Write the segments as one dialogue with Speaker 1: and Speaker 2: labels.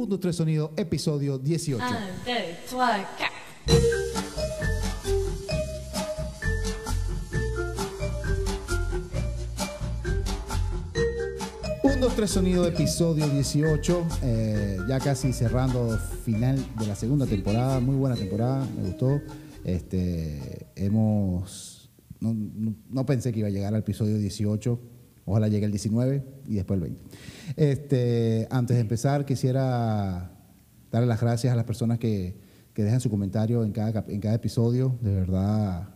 Speaker 1: 1, 2, 3 Sonido, episodio 18.
Speaker 2: 1, 2, 3, 4.
Speaker 1: Un, dos, tres Sonido, episodio 18. eh, ya casi cerrando final de la segunda temporada. Muy buena temporada, me gustó. Este, hemos. No, no- no pensé que iba a llegar al episodio 18. Ojalá llegue el 19 y después el 20. Este, antes de empezar, quisiera darle las gracias a las personas que, que dejan su comentario en cada, en cada episodio. De verdad,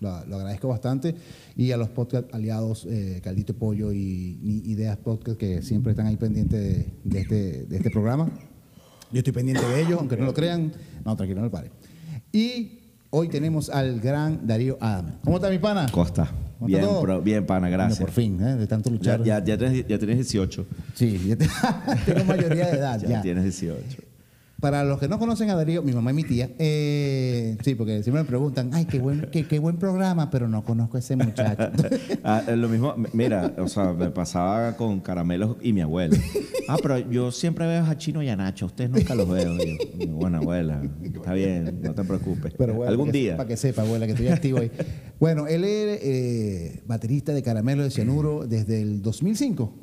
Speaker 1: lo, agradezco bastante. Y a los podcast aliados, eh, Caldito Pollo y, y Ideas Podcast, que siempre están ahí pendientes de, de este, de este programa. Yo estoy pendiente de ellos, aunque no lo crean. No, tranquilo, no lo pare. Y hoy tenemos al gran Darío Adame. ¿Cómo está mi pana?
Speaker 3: Costa.
Speaker 1: ¿Cómo
Speaker 3: Bien, pro- bien, pana,
Speaker 1: Bueno,
Speaker 3: gracias.
Speaker 1: por fin, ¿eh? de tanto
Speaker 3: Ya,
Speaker 1: luchar.
Speaker 3: ya, ya, tienes, ya tienes 18.
Speaker 1: Sí, ya te- tengo mayoría de edad.
Speaker 3: Ya,
Speaker 1: ya.
Speaker 3: tienes 18.
Speaker 1: Para los que no conocen a Darío, mi mamá y mi tía, eh, sí, porque siempre me preguntan, ay, qué buen, qué, qué buen programa, pero no conozco a ese muchacho.
Speaker 3: Ah, lo mismo, mira, o sea, me pasaba con caramelos y mi abuela. Ah, pero yo siempre veo a Chino y a Nacho, ustedes nunca los veo. Yo, buena abuela, está bien, no te preocupes.
Speaker 1: Pero bueno,
Speaker 3: Algún
Speaker 1: que-
Speaker 3: día.
Speaker 1: Para que sepa, abuela, que estoy activo ahí. Bueno, él es eh, baterista de Caramelo de Cianuro desde el 2005.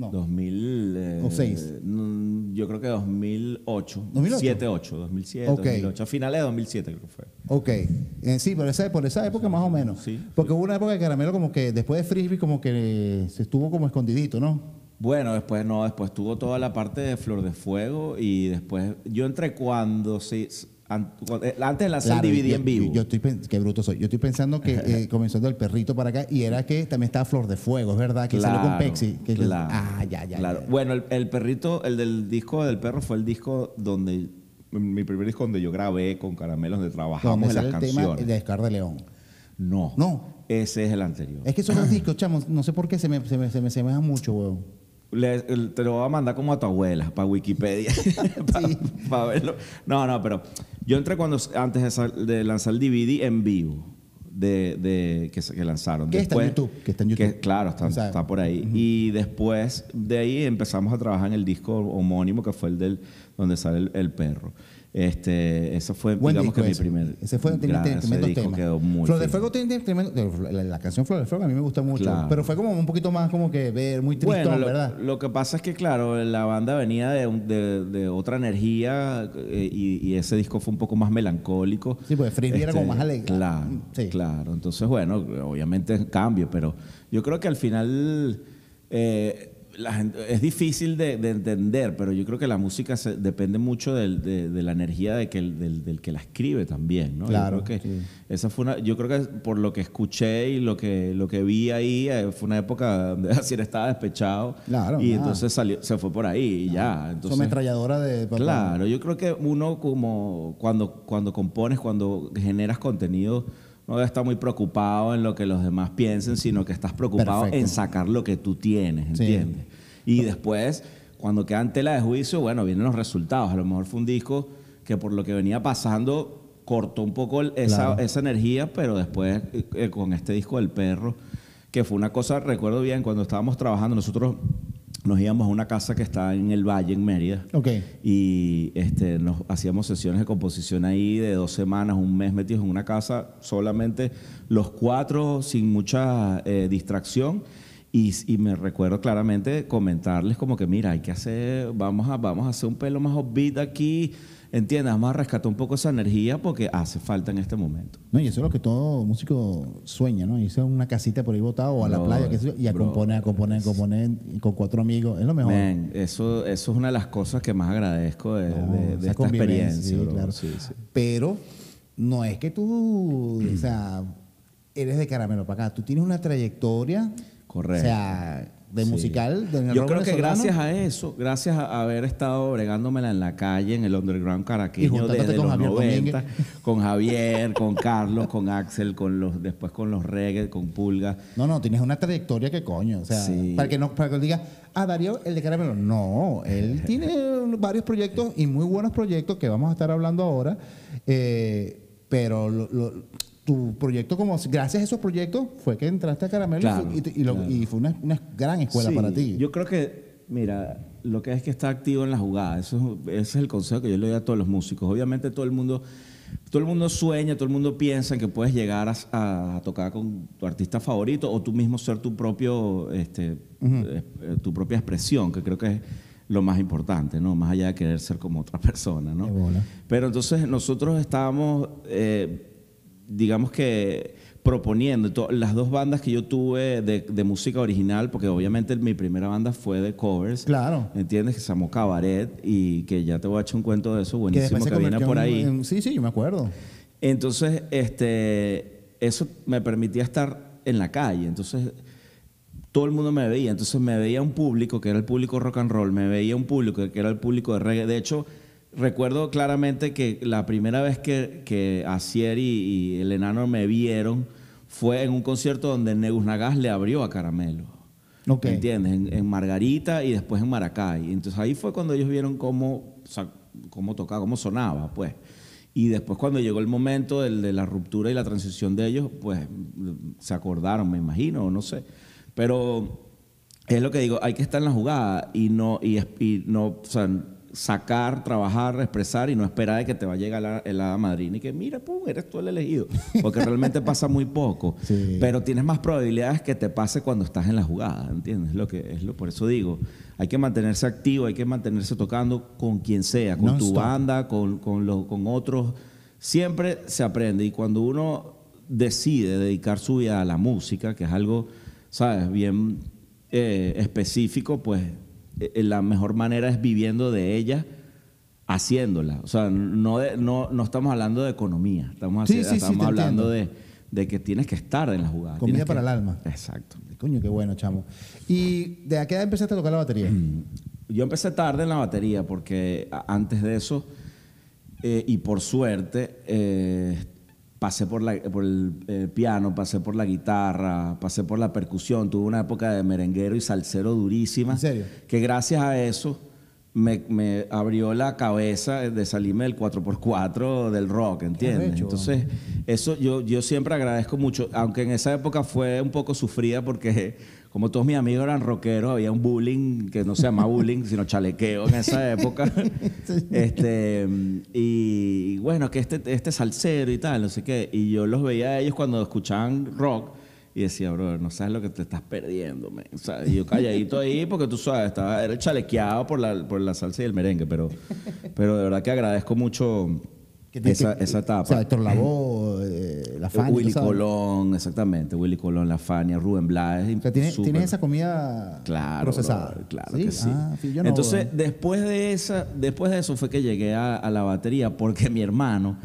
Speaker 1: No.
Speaker 3: 2000. eh,
Speaker 1: ¿O seis?
Speaker 3: mm, Yo creo que 2008.
Speaker 1: 2008.
Speaker 3: 7, 8, 2007,
Speaker 1: Ok.
Speaker 3: 2008. A finales de 2007 creo que fue.
Speaker 1: Ok, Eh, sí, por esa, por esa época más o menos.
Speaker 3: Sí.
Speaker 1: Porque hubo una época de Caramelo como que después de Frisbee como que se estuvo como escondidito, ¿no?
Speaker 3: Bueno, después no, después tuvo toda la parte de Flor de Fuego y después yo entré cuando sí, an- cu- eh, antes de lanzar
Speaker 1: Claro,
Speaker 3: DVD en vivo.
Speaker 1: Yo, estoy qué bruto soy. Yo estoy pensando que eh, comenzó del perrito para acá y era que también estaba Flor de Fuego, es verdad, que salió con Pepsi. que-
Speaker 3: claro,
Speaker 1: ah, ya, ya.
Speaker 3: claro.
Speaker 1: ya.
Speaker 3: Bueno, el, el perrito, el del disco del perro fue el disco donde mi primer disco donde yo grabé con caramelos donde trabajamos
Speaker 1: Donde
Speaker 3: en las
Speaker 1: el tema
Speaker 3: canciones.
Speaker 1: de Scar de León.
Speaker 3: No,
Speaker 1: No.
Speaker 3: ese es el anterior.
Speaker 1: Es que esos dos discos, chamos, no sé por qué se me, se me, se me semejan mucho, weón.
Speaker 3: Le- te lo voy a mandar como a tu abuela, para Wikipedia, para verlo. No, no, pero yo entré cuando antes de, sal- de lanzar el DVD en vivo de, de- que, que lanzaron.
Speaker 1: Que está en YouTube, que está en YouTube.
Speaker 3: claro, está, está por ahí. Y después de ahí empezamos a trabajar en el disco homónimo que fue el del donde sale el, el perro. Este, eso fue,
Speaker 1: Buen
Speaker 3: digamos que
Speaker 1: ese.
Speaker 3: mi primer.
Speaker 1: Ese fue
Speaker 3: ese
Speaker 1: tremendos
Speaker 3: disco
Speaker 1: temas.
Speaker 3: quedó muy
Speaker 1: Flor de
Speaker 3: fino.
Speaker 1: Fuego tiene tremendo. La, la canción Flor de Fuego a mí me gusta mucho.
Speaker 3: Claro.
Speaker 1: Pero fue como un poquito más como que ver, muy tristón,
Speaker 3: Bueno, lo,
Speaker 1: ¿verdad?
Speaker 3: lo que pasa es que, claro, la banda venía de, un- de- de otra energía eh, y, y ese disco fue un poco más melancólico. Este,
Speaker 1: Sí, porque Frisbee era como más alegre.
Speaker 3: Claro,
Speaker 1: Sí.
Speaker 3: claro. Entonces, bueno, obviamente cambio, pero yo creo que al final eh, la gente- es difícil de, de entender, pero yo creo que la música se- depende mucho del- de, de la energía de que el- del, del que la escribe también, ¿no? Yo
Speaker 1: Claro,
Speaker 3: creo que
Speaker 1: sí.
Speaker 3: esa fue una, yo creo que por lo que escuché y lo que, lo que vi ahí, eh, fue una época donde así estaba despechado.
Speaker 1: Claro,
Speaker 3: Y
Speaker 1: ah.
Speaker 3: entonces salió, se fue por ahí y ya.
Speaker 1: Son
Speaker 3: Entonces,
Speaker 1: metralladora de papá.
Speaker 3: claro, yo creo que uno como cuando, cuando compones, cuando generas contenido, no debe estar muy preocupado en lo que los demás piensen, sino que estás preocupado
Speaker 1: Perfecto.
Speaker 3: en sacar lo que tú tienes,
Speaker 1: Sí.
Speaker 3: ¿entiendes? Y después, cuando queda en tela de juicio, bueno, vienen los resultados. A lo mejor fue un disco que por lo que venía pasando cortó un poco esa,
Speaker 1: Claro.
Speaker 3: esa energía, pero después eh, eh, con este disco del perro, que fue una cosa, recuerdo bien, cuando estábamos trabajando, nosotros nos íbamos a una casa que está en el Valle, en Mérida.
Speaker 1: Ok.
Speaker 3: Y este, nos hacíamos sesiones de composición ahí de dos semanas, un mes metidos en una casa, solamente los cuatro, sin mucha eh, distracción. Y, y me recuerdo claramente comentarles como que, mira, hay que hacer, vamos a, vamos a hacer un pelo más upbeat aquí, ¿entiendes? Vamos a rescatar un poco esa energía porque hace falta en este momento.
Speaker 1: No, y eso es lo que todo músico sueña, ¿no? Irse a una casita por ahí botado o a la
Speaker 3: Bro,
Speaker 1: playa qué sé yo, y a
Speaker 3: bro.
Speaker 1: componer, a componer, a componer con cuatro amigos. Es lo mejor.
Speaker 3: Men, eso, eso es una de las cosas que más agradezco de,
Speaker 1: No,
Speaker 3: de- esta experiencia.
Speaker 1: sí,
Speaker 3: bro.
Speaker 1: claro.
Speaker 3: Sí, sí.
Speaker 1: Pero no es que tú, o sea, eres de caramelo para acá. Tú tienes una trayectoria.
Speaker 3: Correcto.
Speaker 1: O sea, de
Speaker 3: Sí.
Speaker 1: musical. de-
Speaker 3: Yo creo que gracias a eso, gracias a haber estado bregándomela en la calle, en el underground caraqueño desde
Speaker 1: con
Speaker 3: los
Speaker 1: Javier
Speaker 3: 90, con Javier, con Carlos, con Axel, con los, después con los reggae, con Pulga.
Speaker 1: No, no, tienes una trayectoria que coño. O sea,
Speaker 3: Sí.
Speaker 1: para que no, para que diga, ah, Darío, el de Caramelo. No, él tiene varios proyectos y muy buenos proyectos que vamos a estar hablando ahora. Eh, pero lo- lo- tu proyecto, como gracias a esos proyectos, fue que entraste a Caramelo y fue- y, te- y lo-
Speaker 3: claro.
Speaker 1: y fue una, una gran escuela
Speaker 3: Sí,
Speaker 1: para ti.
Speaker 3: Yo creo que mira, lo que es que está activo en la jugada. Eso, es- ese es el consejo que yo le doy a todos los músicos. Obviamente todo el mundo, todo el mundo sueña, todo el mundo piensa en que puedes llegar a, a tocar con tu artista favorito o tú mismo ser tu propio, este, eh, eh, tu propia expresión, que creo que es lo más importante, ¿no? Más allá de querer ser como otra persona, ¿no? Pero entonces nosotros estábamos, eh, digamos que proponiendo las dos bandas que yo tuve de, de música original, porque obviamente mi primera banda fue de covers.
Speaker 1: Claro.
Speaker 3: ¿Entiendes? Que se llamó Cabaret y que ya te voy a echar un cuento de eso
Speaker 1: Que
Speaker 3: buenísimo que,
Speaker 1: se
Speaker 3: viene por
Speaker 1: en-
Speaker 3: ahí.
Speaker 1: en- sí, sí, yo me acuerdo.
Speaker 3: Entonces, este, eso me permitía estar en la calle. Entonces, todo el mundo me veía. Entonces, me veía un público que era el público rock and roll, me veía un público que era el público de reggae. De hecho, recuerdo claramente que la primera vez que, que Asier y, y el enano me vieron fue en un concierto donde Negus Nagas le abrió a Caramelo.
Speaker 1: Ok.
Speaker 3: ¿Me entiendes? En, en Margarita y después en Maracay. Entonces ahí fue cuando ellos vieron cómo, o sea, cómo tocaba, cómo sonaba, pues. Y después cuando llegó el momento del- de la ruptura y la transición de ellos, pues se acordaron, me imagino, o no sé. Pero es lo que digo, hay que estar en la jugada y no, y no, o sea, sacar, trabajar, expresar y no esperar de que te va a llegar la, el hada madrina y que mira, pum, eres tú el elegido. Porque realmente pasa muy poco.
Speaker 1: Sí.
Speaker 3: Pero tienes más probabilidades que te pase cuando estás en la jugada, ¿entiendes? Lo que es lo, por eso digo, hay que mantenerse activo, hay que mantenerse tocando con quien sea, con tu banda, con, con, lo- con otros. Siempre se aprende y cuando uno decide dedicar su vida a la música, que es algo, ¿sabes? Bien eh, específico, pues la mejor manera es viviendo de ella haciéndola. O sea, no, de- no, no estamos hablando de economía, estamos,
Speaker 1: Sí, sí,
Speaker 3: estamos hablando de, de que tienes que estar en la jugada.
Speaker 1: Comida para
Speaker 3: que-
Speaker 1: el alma.
Speaker 3: Exacto.
Speaker 1: Coño, qué bueno, chamo. ¿Y de a qué edad empezaste a tocar la batería?
Speaker 3: Yo empecé tarde en la batería porque antes de eso, eh, y por suerte, eh, pasé por, la- por el piano, pasé por la guitarra, pasé por la percusión. Tuve una época de merenguero y salsero durísima.
Speaker 1: ¿En serio?
Speaker 3: Que gracias a eso me, me abrió la cabeza de salirme del 4x4 del rock, ¿entiendes? Entonces, eso yo, yo siempre agradezco mucho, aunque en esa época fue un poco sufrida porque como todos mis amigos eran rockeros, había un bullying que no se llama bullying, sino chalequeo en esa época. este, y bueno, que este, este salsero y tal, no sé qué. Y yo los veía a ellos cuando escuchaban rock y decía, bro, no sabes lo que te estás perdiendo, man". O sea, y yo calladito ahí porque tú sabes, estaba, era chalequeado por la, por la salsa y el merengue, pero, pero de verdad que agradezco mucho
Speaker 1: Que
Speaker 3: esa,
Speaker 1: que-
Speaker 3: esa etapa.
Speaker 1: O sea, Héctor Lavoe, eh, La Fania,
Speaker 3: Willy. Colón, exactamente, Willy Colón, La Fania, Rubén Blades.
Speaker 1: O sea, ¿tienes, esa comida
Speaker 3: Claro,
Speaker 1: procesada.
Speaker 3: claro que sí.
Speaker 1: Ah, sí, yo no,
Speaker 3: Entonces, después de esa, después de eso fue que llegué a, a la batería porque mi hermano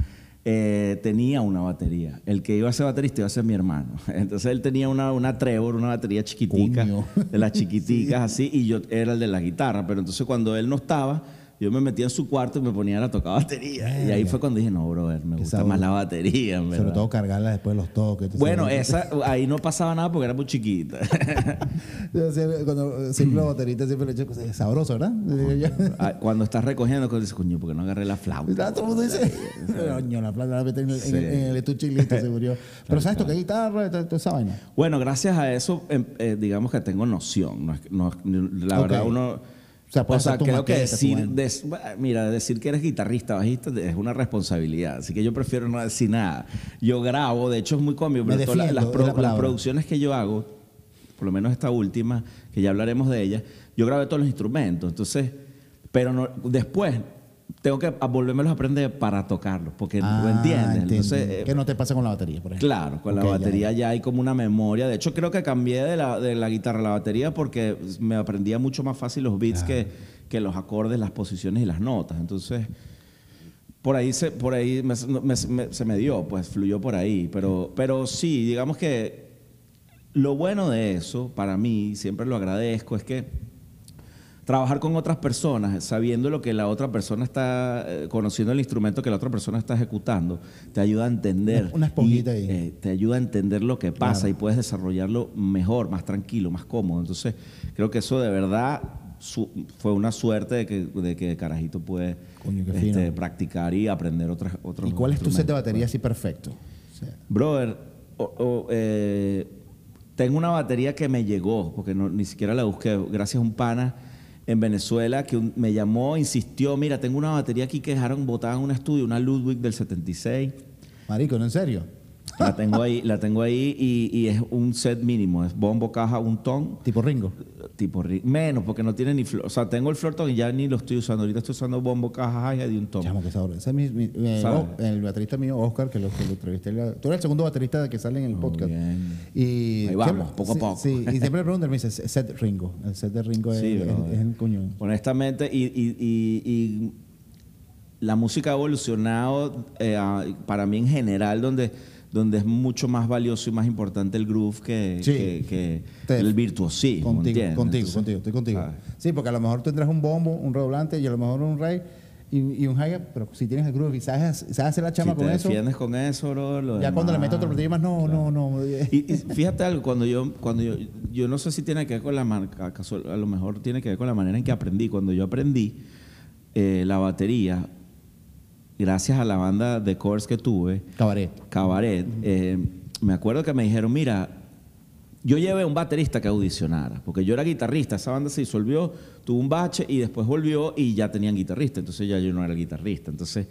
Speaker 3: eh, tenía una batería. El que iba a ser baterista iba a ser mi hermano. Entonces él tenía una, una Trevor, una batería chiquitica,
Speaker 1: Coño.
Speaker 3: de las chiquiticas así, y yo era el de la guitarra. Pero entonces cuando él no estaba, yo me metía en su cuarto y me ponía a tocar batería. Y ahí fue cuando dije, no, brother, me gusta
Speaker 1: sabor.
Speaker 3: más la batería, en
Speaker 1: Sobre todo cargarla después de los toques.
Speaker 3: Bueno, esa, ahí no pasaba nada porque era muy chiquita.
Speaker 1: Yo siempre, cuando, siempre los bateristas siempre le echo cosas, es sabroso, ¿verdad? Yo.
Speaker 3: Ah, Cuando estás recogiendo, dices, coño, porque no agarré la flauta?
Speaker 1: Todo el mundo dice, coño, la plata la metí en el, en el-
Speaker 3: Sí.
Speaker 1: en el estuche y listo, se murió. Pero ¿sabes tocar guitarra? Toda esa vaina.
Speaker 3: Bueno, gracias a eso, em, eh, digamos que tengo noción. No no la verdad, uno.
Speaker 1: O sea, puedes hacer tu
Speaker 3: creo que
Speaker 1: maqueta,
Speaker 3: decir, des- mira, decir que eres guitarrista, bajista, es una responsabilidad. Así que yo prefiero no decir nada. Yo grabo, de hecho es muy cómico, pero todas las- pro-
Speaker 1: la
Speaker 3: producciones que yo hago, por lo menos esta última, que ya hablaremos de ella, yo grabé todos los instrumentos. Entonces, pero no, después tengo que volvérmelos a aprender para tocarlos, porque no
Speaker 1: Ah,
Speaker 3: entiendes.
Speaker 1: entiendo.
Speaker 3: Entonces, eh,
Speaker 1: ¿Qué no te pasa con la batería, por ejemplo?
Speaker 3: Claro, con la batería ya, hay como una memoria. De hecho, creo que cambié de la, de la guitarra a la batería porque me aprendía mucho más fácil los beats que, que los acordes, las posiciones y las notas. Entonces, por ahí se, por ahí me- me- me- se me dio, pues fluyó por ahí. Pero, pero sí, digamos que lo bueno de eso, para mí, siempre lo agradezco, es que trabajar con otras personas, sabiendo lo que la otra persona está, eh, conociendo el instrumento que la otra persona está ejecutando, te ayuda a entender.
Speaker 1: Una- esponjita
Speaker 3: y,
Speaker 1: ahí.
Speaker 3: eh, te ayuda a entender lo que pasa
Speaker 1: Claro.
Speaker 3: y puedes desarrollarlo mejor, más tranquilo, más cómodo. Entonces, creo que eso de verdad su- fue una suerte de que, de que Carajito puede
Speaker 1: Coño,
Speaker 3: este, practicar y aprender otras otros
Speaker 1: ¿Y cuál es tu set de batería así perfecto? O sea,
Speaker 3: Brother, o- o, eh, tengo una batería que me llegó, porque no- ni siquiera la busqué, gracias a un pana en Venezuela que me llamó, insistió, mira, tengo una batería aquí que dejaron botada en un estudio, una Ludwig del 76.
Speaker 1: Marico, ¿no en serio?
Speaker 3: La tengo ahí, la tengo ahí y, y es un set mínimo, es bombo, caja, un ton,
Speaker 1: Tipo Ringo.
Speaker 3: tipo ri- menos porque no tiene ni flor, o sea, tengo el floor ton y ya ni lo estoy usando, ahorita estoy usando bombo, caja, y un ton.
Speaker 1: Chamo, que sabroso. Ese es mi, eh, oh, el baterista mío, Oscar, que lo, que lo entrevisté. Tú eres el segundo baterista que sale en el
Speaker 3: Muy
Speaker 1: podcast.
Speaker 3: bien.
Speaker 1: Y
Speaker 3: Ahí vamos,
Speaker 1: siempre-
Speaker 3: poco a poco.
Speaker 1: Sí, y siempre le preguntan, me dice, set Ringo. El set de Ringo es,
Speaker 3: Sí,
Speaker 1: es-
Speaker 3: brother.
Speaker 1: es el coño.
Speaker 3: Honestamente, y, y- y- la música ha evolucionado eh, para mí en general, donde, donde es mucho más valioso y más importante el groove que,
Speaker 1: Sí.
Speaker 3: que- que
Speaker 1: Te-
Speaker 3: el virtuosismo.
Speaker 1: Contigo, contigo,
Speaker 3: Entonces,
Speaker 1: contigo, estoy contigo. Sí, porque a lo mejor tendrás un bombo, un redoblante y a lo mejor un ray y, y un hi pero si tienes el groove y sabes, sabes hacer la chama
Speaker 3: si
Speaker 1: con
Speaker 3: te
Speaker 1: eso,
Speaker 3: defiendes con eso, bro, lo
Speaker 1: ya cuando le meto otro platillo más, no, no, no.
Speaker 3: Y, y fíjate algo, cuando yo, cuando yo, yo no sé si tiene que ver con la marca, a lo mejor tiene que ver con la manera en que aprendí. Cuando yo aprendí eh, la batería, gracias a la banda de covers que tuve,
Speaker 1: Cabaret.
Speaker 3: Cabaret, eh, me acuerdo que me dijeron, mira, yo llevé un baterista que audicionara, porque yo era guitarrista, esa banda se disolvió, tuvo un bache y después volvió y ya tenían guitarrista, entonces ya yo no era guitarrista, entonces,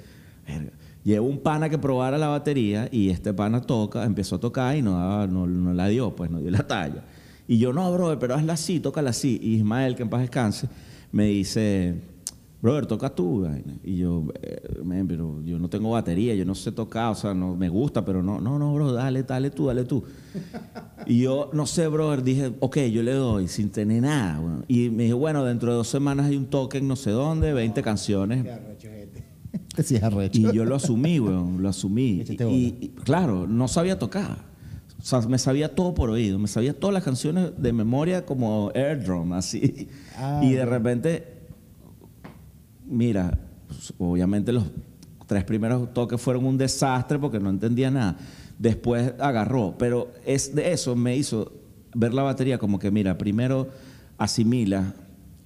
Speaker 3: verga, llevo un pana que probara la batería y este pana toca, empezó a tocar y no, daba- no, no la dio, pues no dio la talla. Y yo, no, brother, pero hazla así, tócala así. Y Ismael, que en paz descanse, me dice, brother, toca tú. vaina. Y yo, "Eh, men, pero yo no tengo batería, yo no sé tocar, o sea, no me gusta, pero no, no, no, bro, dale, dale tú, dale tú. Y yo, no sé, brother, dije, ok, yo le doy, sin tener nada. weón. Y me dijo, bueno, dentro de dos semanas hay un toque en no sé dónde, 20 canciones.
Speaker 1: Este sí.
Speaker 3: Y yo lo asumí, weón, lo asumí. Y, claro, no sabía tocar. O sea, me sabía todo por oído, me sabía todas las canciones de memoria como airdrum, así.
Speaker 1: Ah,
Speaker 3: y de repente, mira, pues, obviamente los tres primeros toques fueron un desastre porque no entendía nada. Después agarró, pero es de eso me hizo ver la batería como que, mira, primero asimila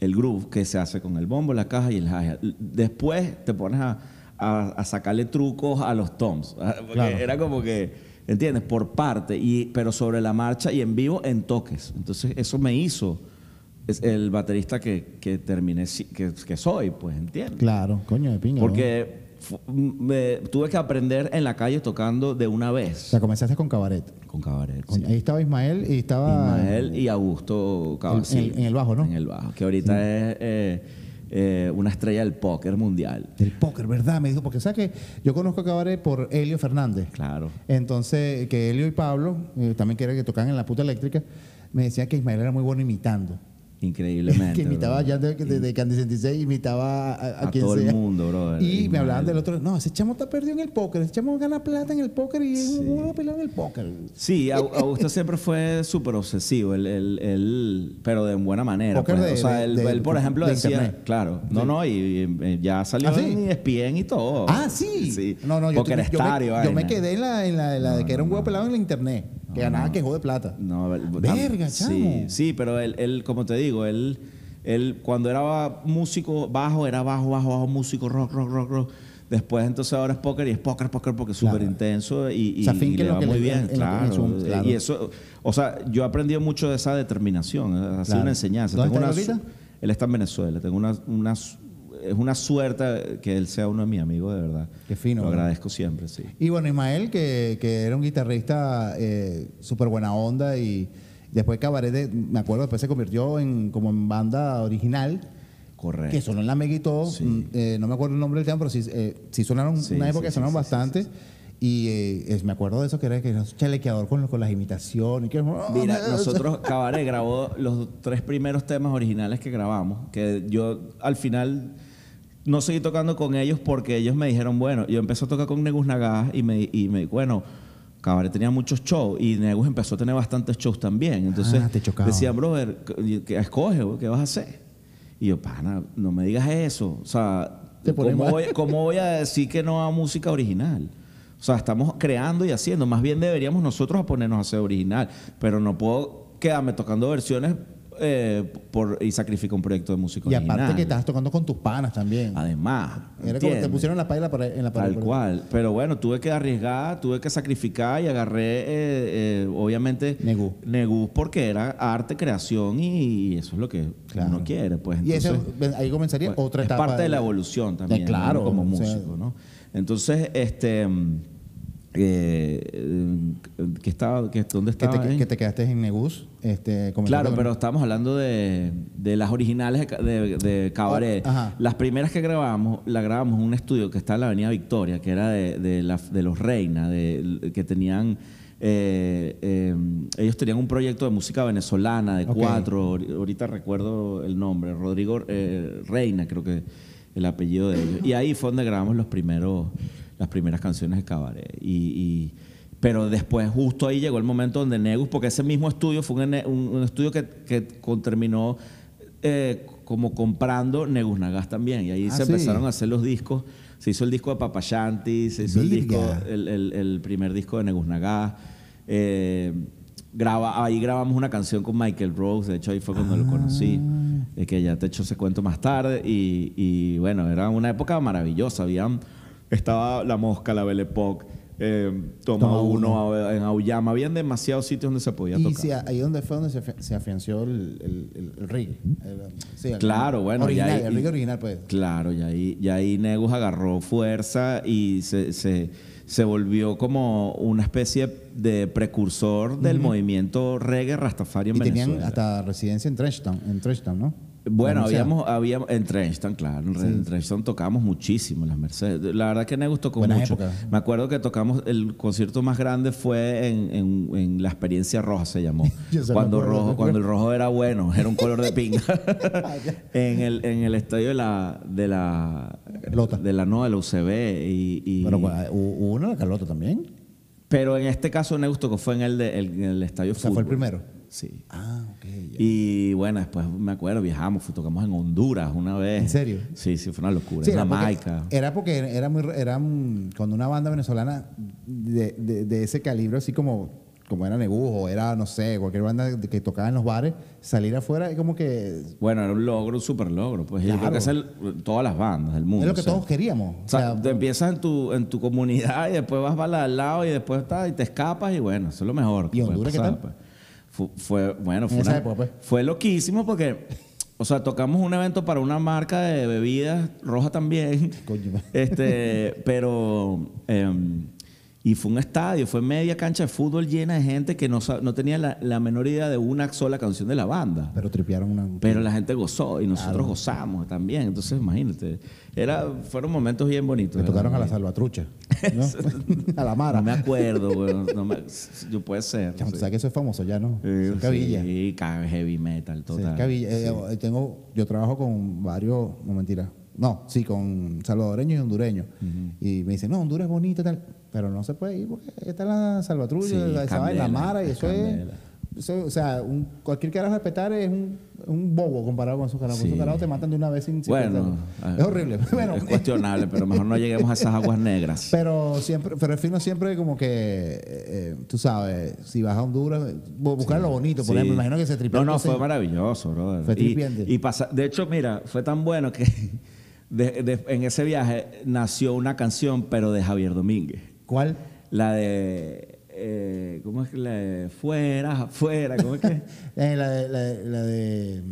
Speaker 3: el groove que se hace con el bombo, la caja y el hi-hat. Después te pones a, a- a sacarle trucos a los toms.
Speaker 1: Claro.
Speaker 3: Era como que, ¿entiendes? Por parte, y, pero sobre la marcha y en vivo en toques. Entonces eso me hizo es el baterista que, que terminé, que, que soy, pues, ¿entiendes?
Speaker 1: Claro, coño de pinga.
Speaker 3: Porque me, tuve que aprender en la calle tocando de una
Speaker 1: O
Speaker 3: vez.
Speaker 1: sea, comenzaste con cabaret.
Speaker 3: Con cabaret. Sí.
Speaker 1: Ahí estaba Ismael y estaba.
Speaker 3: Ismael y Augusto Cabasí.
Speaker 1: En- en- en el bajo, ¿no?
Speaker 3: En el bajo, que ahorita es eh, eh, una estrella del póker mundial.
Speaker 1: Del póker, ¿verdad? Me dijo, porque sabes que yo conozco a Cabaret por Helio Fernández.
Speaker 3: Claro.
Speaker 1: Entonces, que Helio y Pablo, eh, también que era que tocaban en la puta eléctrica, me decían que Ismael era muy bueno imitando.
Speaker 3: Increíblemente.
Speaker 1: que imitaba ya de, de, de Candy 66, imitaba a, a,
Speaker 3: A
Speaker 1: quien
Speaker 3: todo el
Speaker 1: sea.
Speaker 3: mundo, brother.
Speaker 1: Y me hablaban del otro, no, ese chamo está perdido en el póker, ese chamo gana plata en el póker y es un huevo pelado en el póker.
Speaker 3: Sí, Au- Augusto siempre fue súper obsesivo, él, él- él- pero de buena manera. Pues.
Speaker 1: de-
Speaker 3: o sea,
Speaker 1: de-
Speaker 3: él,
Speaker 1: de-
Speaker 3: él, por ejemplo,
Speaker 1: de
Speaker 3: decía,
Speaker 1: internet.
Speaker 3: claro, no, no, y, y, eh, ya salió
Speaker 1: ¿Ah, sí?
Speaker 3: en ESPN y todo.
Speaker 1: Ah, sí.
Speaker 3: Sí.
Speaker 1: No, no, yo, yo, me, yo me quedé en la, en la, en la de
Speaker 3: No,
Speaker 1: que era un
Speaker 3: no,
Speaker 1: huevo
Speaker 3: no.
Speaker 1: pelado en la internet, que ganaba quejó de plata.
Speaker 3: No,
Speaker 1: Verga,
Speaker 3: sí,
Speaker 1: chamo.
Speaker 3: Sí, pero él, él, como te digo, él, él cuando era músico bajo, era bajo, bajo, bajo, músico, rock, rock, rock, rock. Después entonces ahora es póker y es póker, póker, porque es
Speaker 1: Claro.
Speaker 3: súper intenso y, y-
Speaker 1: O sea,
Speaker 3: y
Speaker 1: finque
Speaker 3: le va muy bien, claro.
Speaker 1: claro.
Speaker 3: Y eso, o sea, yo he aprendido mucho de esa determinación, ha sido
Speaker 1: Claro.
Speaker 3: una enseñanza.
Speaker 1: ¿Dónde
Speaker 3: Tengo
Speaker 1: está
Speaker 3: una
Speaker 1: él
Speaker 3: está en Venezuela, tengo una, una es una suerte que él sea uno de mis amigos, de verdad.
Speaker 1: Qué fino,
Speaker 3: Lo
Speaker 1: ¿verdad?
Speaker 3: agradezco siempre, sí.
Speaker 1: Y bueno, Ismael, que, que era un guitarrista eh, súper buena onda y después Cabaret, de- me acuerdo, después se convirtió en como en banda original,
Speaker 3: Correcto.
Speaker 1: que sonó en la Mega y todo.
Speaker 3: Sí.
Speaker 1: Mm, eh, no me acuerdo el nombre del tema, pero sí, eh, sí sonaron,
Speaker 3: Sí,
Speaker 1: una época que sonaron bastante. Y eh, es- me acuerdo de eso, que era que era un chalequeador con, con las imitaciones. Que,
Speaker 3: Mira, nosotros Cabaret grabó los tres primeros temas originales que grabamos, que yo al final no seguí tocando con ellos porque ellos me dijeron, bueno, yo empecé a tocar con Negus Nagás y me, y me bueno, Cabaret tenía muchos shows y Negus empezó a tener bastantes shows también. Entonces
Speaker 1: Ah, te
Speaker 3: decía, brother, ¿qué, qué escoge? ¿Qué vas a hacer? Y yo, pana, no me digas eso. O sea, ¿cómo voy, cómo voy a decir que no a música original? O sea, estamos creando y haciendo. Más bien deberíamos nosotros a ponernos a hacer original. Pero no puedo quedarme tocando versiones eh, por, y sacrifica un proyecto de música
Speaker 1: Y aparte que estabas tocando con tus panas también.
Speaker 3: Además.
Speaker 1: Era como te pusieron la ahí- en la pared.
Speaker 3: Tal cual. Pero bueno, tuve que arriesgar, tuve que sacrificar y agarré, eh, eh, obviamente,
Speaker 1: Negú.
Speaker 3: Negú porque era arte, creación y eso es lo que
Speaker 1: Claro.
Speaker 3: uno quiere. Pues,
Speaker 1: Y eso,
Speaker 3: entonces,
Speaker 1: ahí comenzaría
Speaker 3: pues,
Speaker 1: otra
Speaker 3: es
Speaker 1: etapa.
Speaker 3: parte de la evolución también,
Speaker 1: claro,
Speaker 3: ¿no? como
Speaker 1: o sea,
Speaker 3: músico, ¿no? Entonces, este... eh, ¿qué estaba, ¿Dónde
Speaker 1: Que
Speaker 3: estaba?
Speaker 1: te, que te quedaste en Negus. Este,
Speaker 3: Claro,
Speaker 1: que-
Speaker 3: pero estamos hablando de, de las originales de, ca- de- de Cabaret.
Speaker 1: Oh.
Speaker 3: Las primeras que grabamos, la grabamos en un estudio que está en la Avenida Victoria, que era de, de, la- los Reina, de, que tenían. eh, eh, ellos tenían un proyecto de música venezolana de cuatro, ahori- ahorita recuerdo el nombre, Rodrigo Reina, creo que el apellido de ellos. Y ahí fue donde grabamos los primeros, las primeras canciones de Cabaret. Y, y- pero después, justo ahí llegó el momento donde Negus, porque ese mismo estudio fue un, un- un estudio que, que terminó eh, como comprando Negus Nagas también. Y ahí
Speaker 1: Ah,
Speaker 3: se
Speaker 1: sí.
Speaker 3: empezaron a hacer los discos. Se hizo el disco de Papashanti, se hizo el, disco, el, el- el primer disco de Negus Nagas. Eh, graba, ahí grabamos una canción con Michael Rose, de hecho ahí fue cuando lo conocí, que ya te echo ese cuento más tarde. Y, y, bueno, era una época maravillosa. Habían, estaba La Mosca, La Belle Époque, eh, Toma,
Speaker 1: Toma
Speaker 3: Uno, en Auyama. Habían demasiados sitios donde se podía
Speaker 1: Y
Speaker 3: tocar.
Speaker 1: a- ahí donde fue donde se, afi- se afianció el, el, el, el reggae. Sí, el-
Speaker 3: Claro, bueno,
Speaker 1: Original,
Speaker 3: ahí-
Speaker 1: el reggae original, pues.
Speaker 3: Claro, y ahí, y ahí Negus agarró fuerza y se, se, se volvió como una especie de precursor del movimiento reggae Rastafari en
Speaker 1: Y tenían hasta residencia en Trenchtown, en ¿no?
Speaker 3: Bueno, habíamos, habíamos en Trenchtown, claro, en
Speaker 1: Sí.
Speaker 3: en Trenchtown tocamos muchísimo en las Mercedes. La verdad que Negus tocó
Speaker 1: Buenas
Speaker 3: mucho. Me acuerdo que tocamos, el concierto más grande fue en, en- en La Experiencia Roja, se llamó. Cuando,
Speaker 1: acuerdo,
Speaker 3: rojo, cuando el rojo era bueno, era un color de pinga. en, el, en el estadio de la, de la,
Speaker 1: Lota.
Speaker 3: de la, no, de la UCB. Y, y-
Speaker 1: Pero bueno, hubo hubo uno de Carlota también.
Speaker 3: pero en este caso Negus tocó fue en el, de- el- en el estadio
Speaker 1: O sea, fue el primero.
Speaker 3: Sí.
Speaker 1: Ah, ok.
Speaker 3: Y bueno, después me acuerdo, viajamos, tocamos en Honduras una vez.
Speaker 1: ¿En serio?
Speaker 3: Sí, sí, fue una locura.
Speaker 1: Sí,
Speaker 3: en
Speaker 1: porque-
Speaker 3: Jamaica.
Speaker 1: Era porque era muy era cuando una banda venezolana de, de- de ese calibre, así como, como era Nebujo, era, no sé, cualquier banda que tocaba en los bares, salir afuera es como que
Speaker 3: Bueno, era un logro, un super logro. Pues y yo creo
Speaker 1: Claro.
Speaker 3: que el- todas las bandas del mundo.
Speaker 1: es lo que
Speaker 3: o sea.
Speaker 1: todos queríamos.
Speaker 3: O sea, te empiezas en tu, en tu comunidad y después vas para al lado y después está, y te escapas y bueno, eso es lo mejor. que
Speaker 1: ¿Y Honduras qué tal?
Speaker 3: pues. Fu- Fue, bueno, fue, una-
Speaker 1: pues.
Speaker 3: fue loquísimo porque, o sea, tocamos un evento para una marca de bebidas roja también.
Speaker 1: Coño.
Speaker 3: Este, pero em, y fue un estadio, fue media cancha de fútbol llena de gente que no, no tenía la, la menor idea de una sola canción de la banda.
Speaker 1: pero tripearon una
Speaker 3: Pero la gente gozó y nosotros
Speaker 1: Claro.
Speaker 3: gozamos también. Entonces, imagínate, era, fueron momentos bien bonitos.
Speaker 1: le tocaron a la salvatrucha, ¿no? a la Mara.
Speaker 3: No me acuerdo, güey, no me- yo puede ser.
Speaker 1: Chamo,
Speaker 3: sé.
Speaker 1: sabes que eso es famoso ya, ¿no?
Speaker 3: Sí,
Speaker 1: cabilla.
Speaker 3: Sí, heavy metal,
Speaker 1: Sí,
Speaker 3: total.
Speaker 1: cabilla. Eh, eh, tengo, yo trabajo con varios, no mentira, no, sí, con salvadoreños y hondureños. Y me dicen, no, Honduras es bonito y tal, pero no se puede ir porque está la salvatrulla,
Speaker 3: Sí,
Speaker 1: la, mara, y
Speaker 3: es
Speaker 1: eso es. eso, o sea, un, cualquier carajo de petar es un, un bobo comparado con esos carajos.
Speaker 3: Sí.
Speaker 1: Te matan de una vez sin,
Speaker 3: Bueno, ah,
Speaker 1: es horrible. Bueno,
Speaker 3: es cuestionable, pero mejor no lleguemos a esas aguas negras.
Speaker 1: pero siempre, pero el fino siempre como que, eh, eh, tú sabes, si vas a Honduras, bu- buscar lo bonito, por ejemplo, imagino que se tripeó.
Speaker 3: No, no, fue maravilloso, brother.
Speaker 1: Fue
Speaker 3: Y-
Speaker 1: tripiante.
Speaker 3: Y, pasa, de hecho, mira, fue tan bueno que de- de- en ese viaje nació una canción, pero de Javier Domínguez.
Speaker 1: ¿Cuál?
Speaker 3: La de. eh, ¿Cómo es que la de. Fuera, fuera, ¿cómo es que?
Speaker 1: Eh, la de, la de, la de,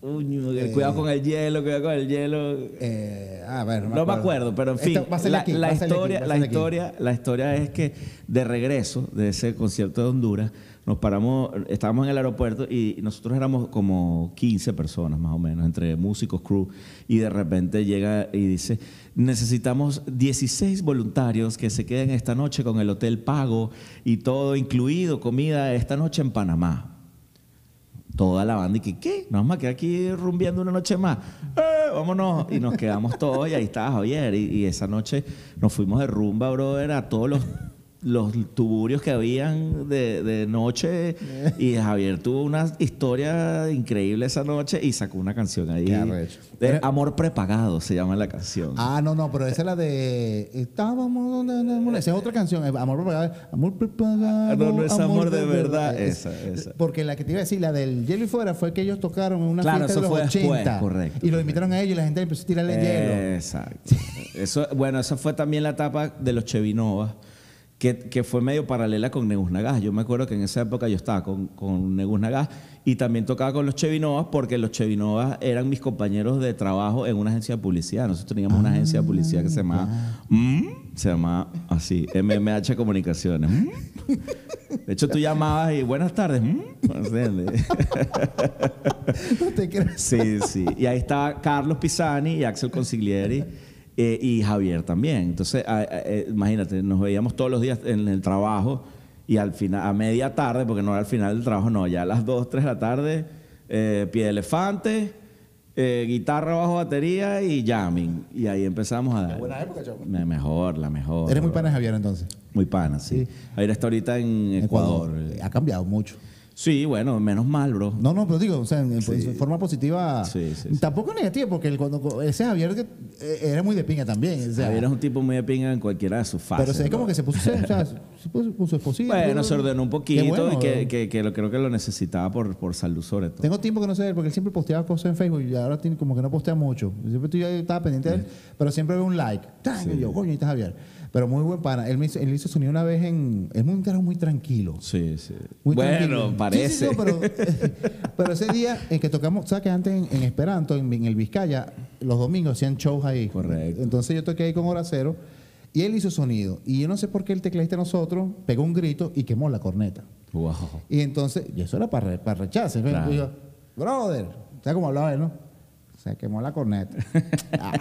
Speaker 3: que cuidado con el hielo, cuidado con el hielo.
Speaker 1: eh, ah, bueno,
Speaker 3: No me acuerdo, pero en fin, la,
Speaker 1: aquí, aquí,
Speaker 3: historia, la historia, la historia es que de regreso de ese concierto de Honduras, nos paramos, estábamos en el aeropuerto y nosotros éramos como 15 personas más o menos, entre músicos, crew, y de repente llega y dice, necesitamos 16 voluntarios que se queden esta noche con el hotel pago y todo incluido, comida esta noche en Panamá toda la banda y que, ¿qué? Nos vamos a quedar aquí rumbeando una noche más. ¡Eh, vámonos. Y nos quedamos todos y ahí estaba Javier. Y, y esa noche nos fuimos de rumba, brother, a todos los los tuburios que habían de, de noche y Javier tuvo una historia increíble esa noche y sacó una canción ahí.
Speaker 1: Qué arrecho.
Speaker 3: De
Speaker 1: Pero-
Speaker 3: Amor prepagado se llama la canción.
Speaker 1: Ah, no, no, pero esa es la de. Estábamos donde. Esa es otra canción. eh, Amor prepagado. Amor prepagado.
Speaker 3: Ah, no, no es amor de verdad.
Speaker 1: Es-
Speaker 3: Esa, esa.
Speaker 1: Porque la que te iba a decir, la del Hielo y Fuera, fue que ellos tocaron en una
Speaker 3: Claro,
Speaker 1: fiesta de
Speaker 3: eso
Speaker 1: los
Speaker 3: fue después,
Speaker 1: 80.
Speaker 3: correcto,
Speaker 1: Y lo invitaron a ellos y la gente empezó a tirarle hielo.
Speaker 3: Exacto. Eso, bueno, esa fue también la etapa de los Chevinovas, que, que fue medio paralela con Negus Nagás. Yo me acuerdo que en esa época yo estaba con, con Negus Nagás y también tocaba con los Chevinovas porque los Chevinovas eran mis compañeros de trabajo en una agencia de publicidad. Nosotros teníamos una agencia de publicidad que se llamaba Mm, se llamaba así, MMH Comunicaciones. Mm. De hecho, tú llamabas y buenas tardes. Mm.
Speaker 1: No te crees.
Speaker 3: Sí, sí. Y ahí estaba Carlos Pisani y Axel Consiglieri eh, y Javier también. Entonces, a- a- eh, imagínate, nos veíamos todos los días en el trabajo y al final, a media tarde, porque no era al final del trabajo, no, ya a las 2, 3 de la tarde, eh, pie de elefante, eh, guitarra bajo batería y jamming. Y ahí empezamos a dar.
Speaker 1: buena época, chavo.
Speaker 3: La mejor, la mejor.
Speaker 1: Eres muy pana Javier entonces.
Speaker 3: Muy pana, sí.
Speaker 1: Sí.
Speaker 3: Javier está ahorita en Ecuador.
Speaker 1: Ha cambiado mucho.
Speaker 3: Sí, bueno, menos mal, bro.
Speaker 1: No, no, pero digo, o sea, en, en forma positiva.
Speaker 3: Sí, sí, sí.
Speaker 1: Tampoco negativa, porque el- cuando ese Javier que, eh, era muy de pinga también. o sea,
Speaker 3: Javier es un tipo muy de pinga en cualquiera de sus fases.
Speaker 1: pero ve como
Speaker 3: bro.
Speaker 1: que se puso, o sea, se puso con su esposita.
Speaker 3: Bueno, se ordenó un poquito
Speaker 1: Qué bueno,
Speaker 3: y que, que- que lo, creo que lo necesitaba por, por salud sobre todo.
Speaker 1: Tengo tiempo que no sé de él, porque él siempre posteaba cosas en Facebook y ahora tiene como que no postea mucho. Yo Siempre estoy, estaba pendiente de él, pero siempre veo un like. ¡Tan! Y yo, coño, ahí está Javier. Pero muy buen pana. Él, me hizo, él hizo sonido una vez en. Es un carajo muy tranquilo.
Speaker 3: Sí, sí.
Speaker 1: Muy
Speaker 3: bueno,
Speaker 1: tranquilo.
Speaker 3: parece.
Speaker 1: Sí, sí, no, pero, pero ese día en que tocamos, ¿sabes que antes en, en Esperanto, en, en el Vizcaya, los domingos hacían shows ahí?
Speaker 3: Correcto.
Speaker 1: Entonces yo toqué ahí con Hora Cero y él hizo sonido. Y yo no sé por qué el tecladista de nosotros pegó un grito y quemó la corneta.
Speaker 3: Wow.
Speaker 1: Y entonces, y eso era para, para rechazo.
Speaker 3: Claro.
Speaker 1: Y yo, brother, ¿sabes cómo hablaba él, no? Se quemó la corneta. Ah.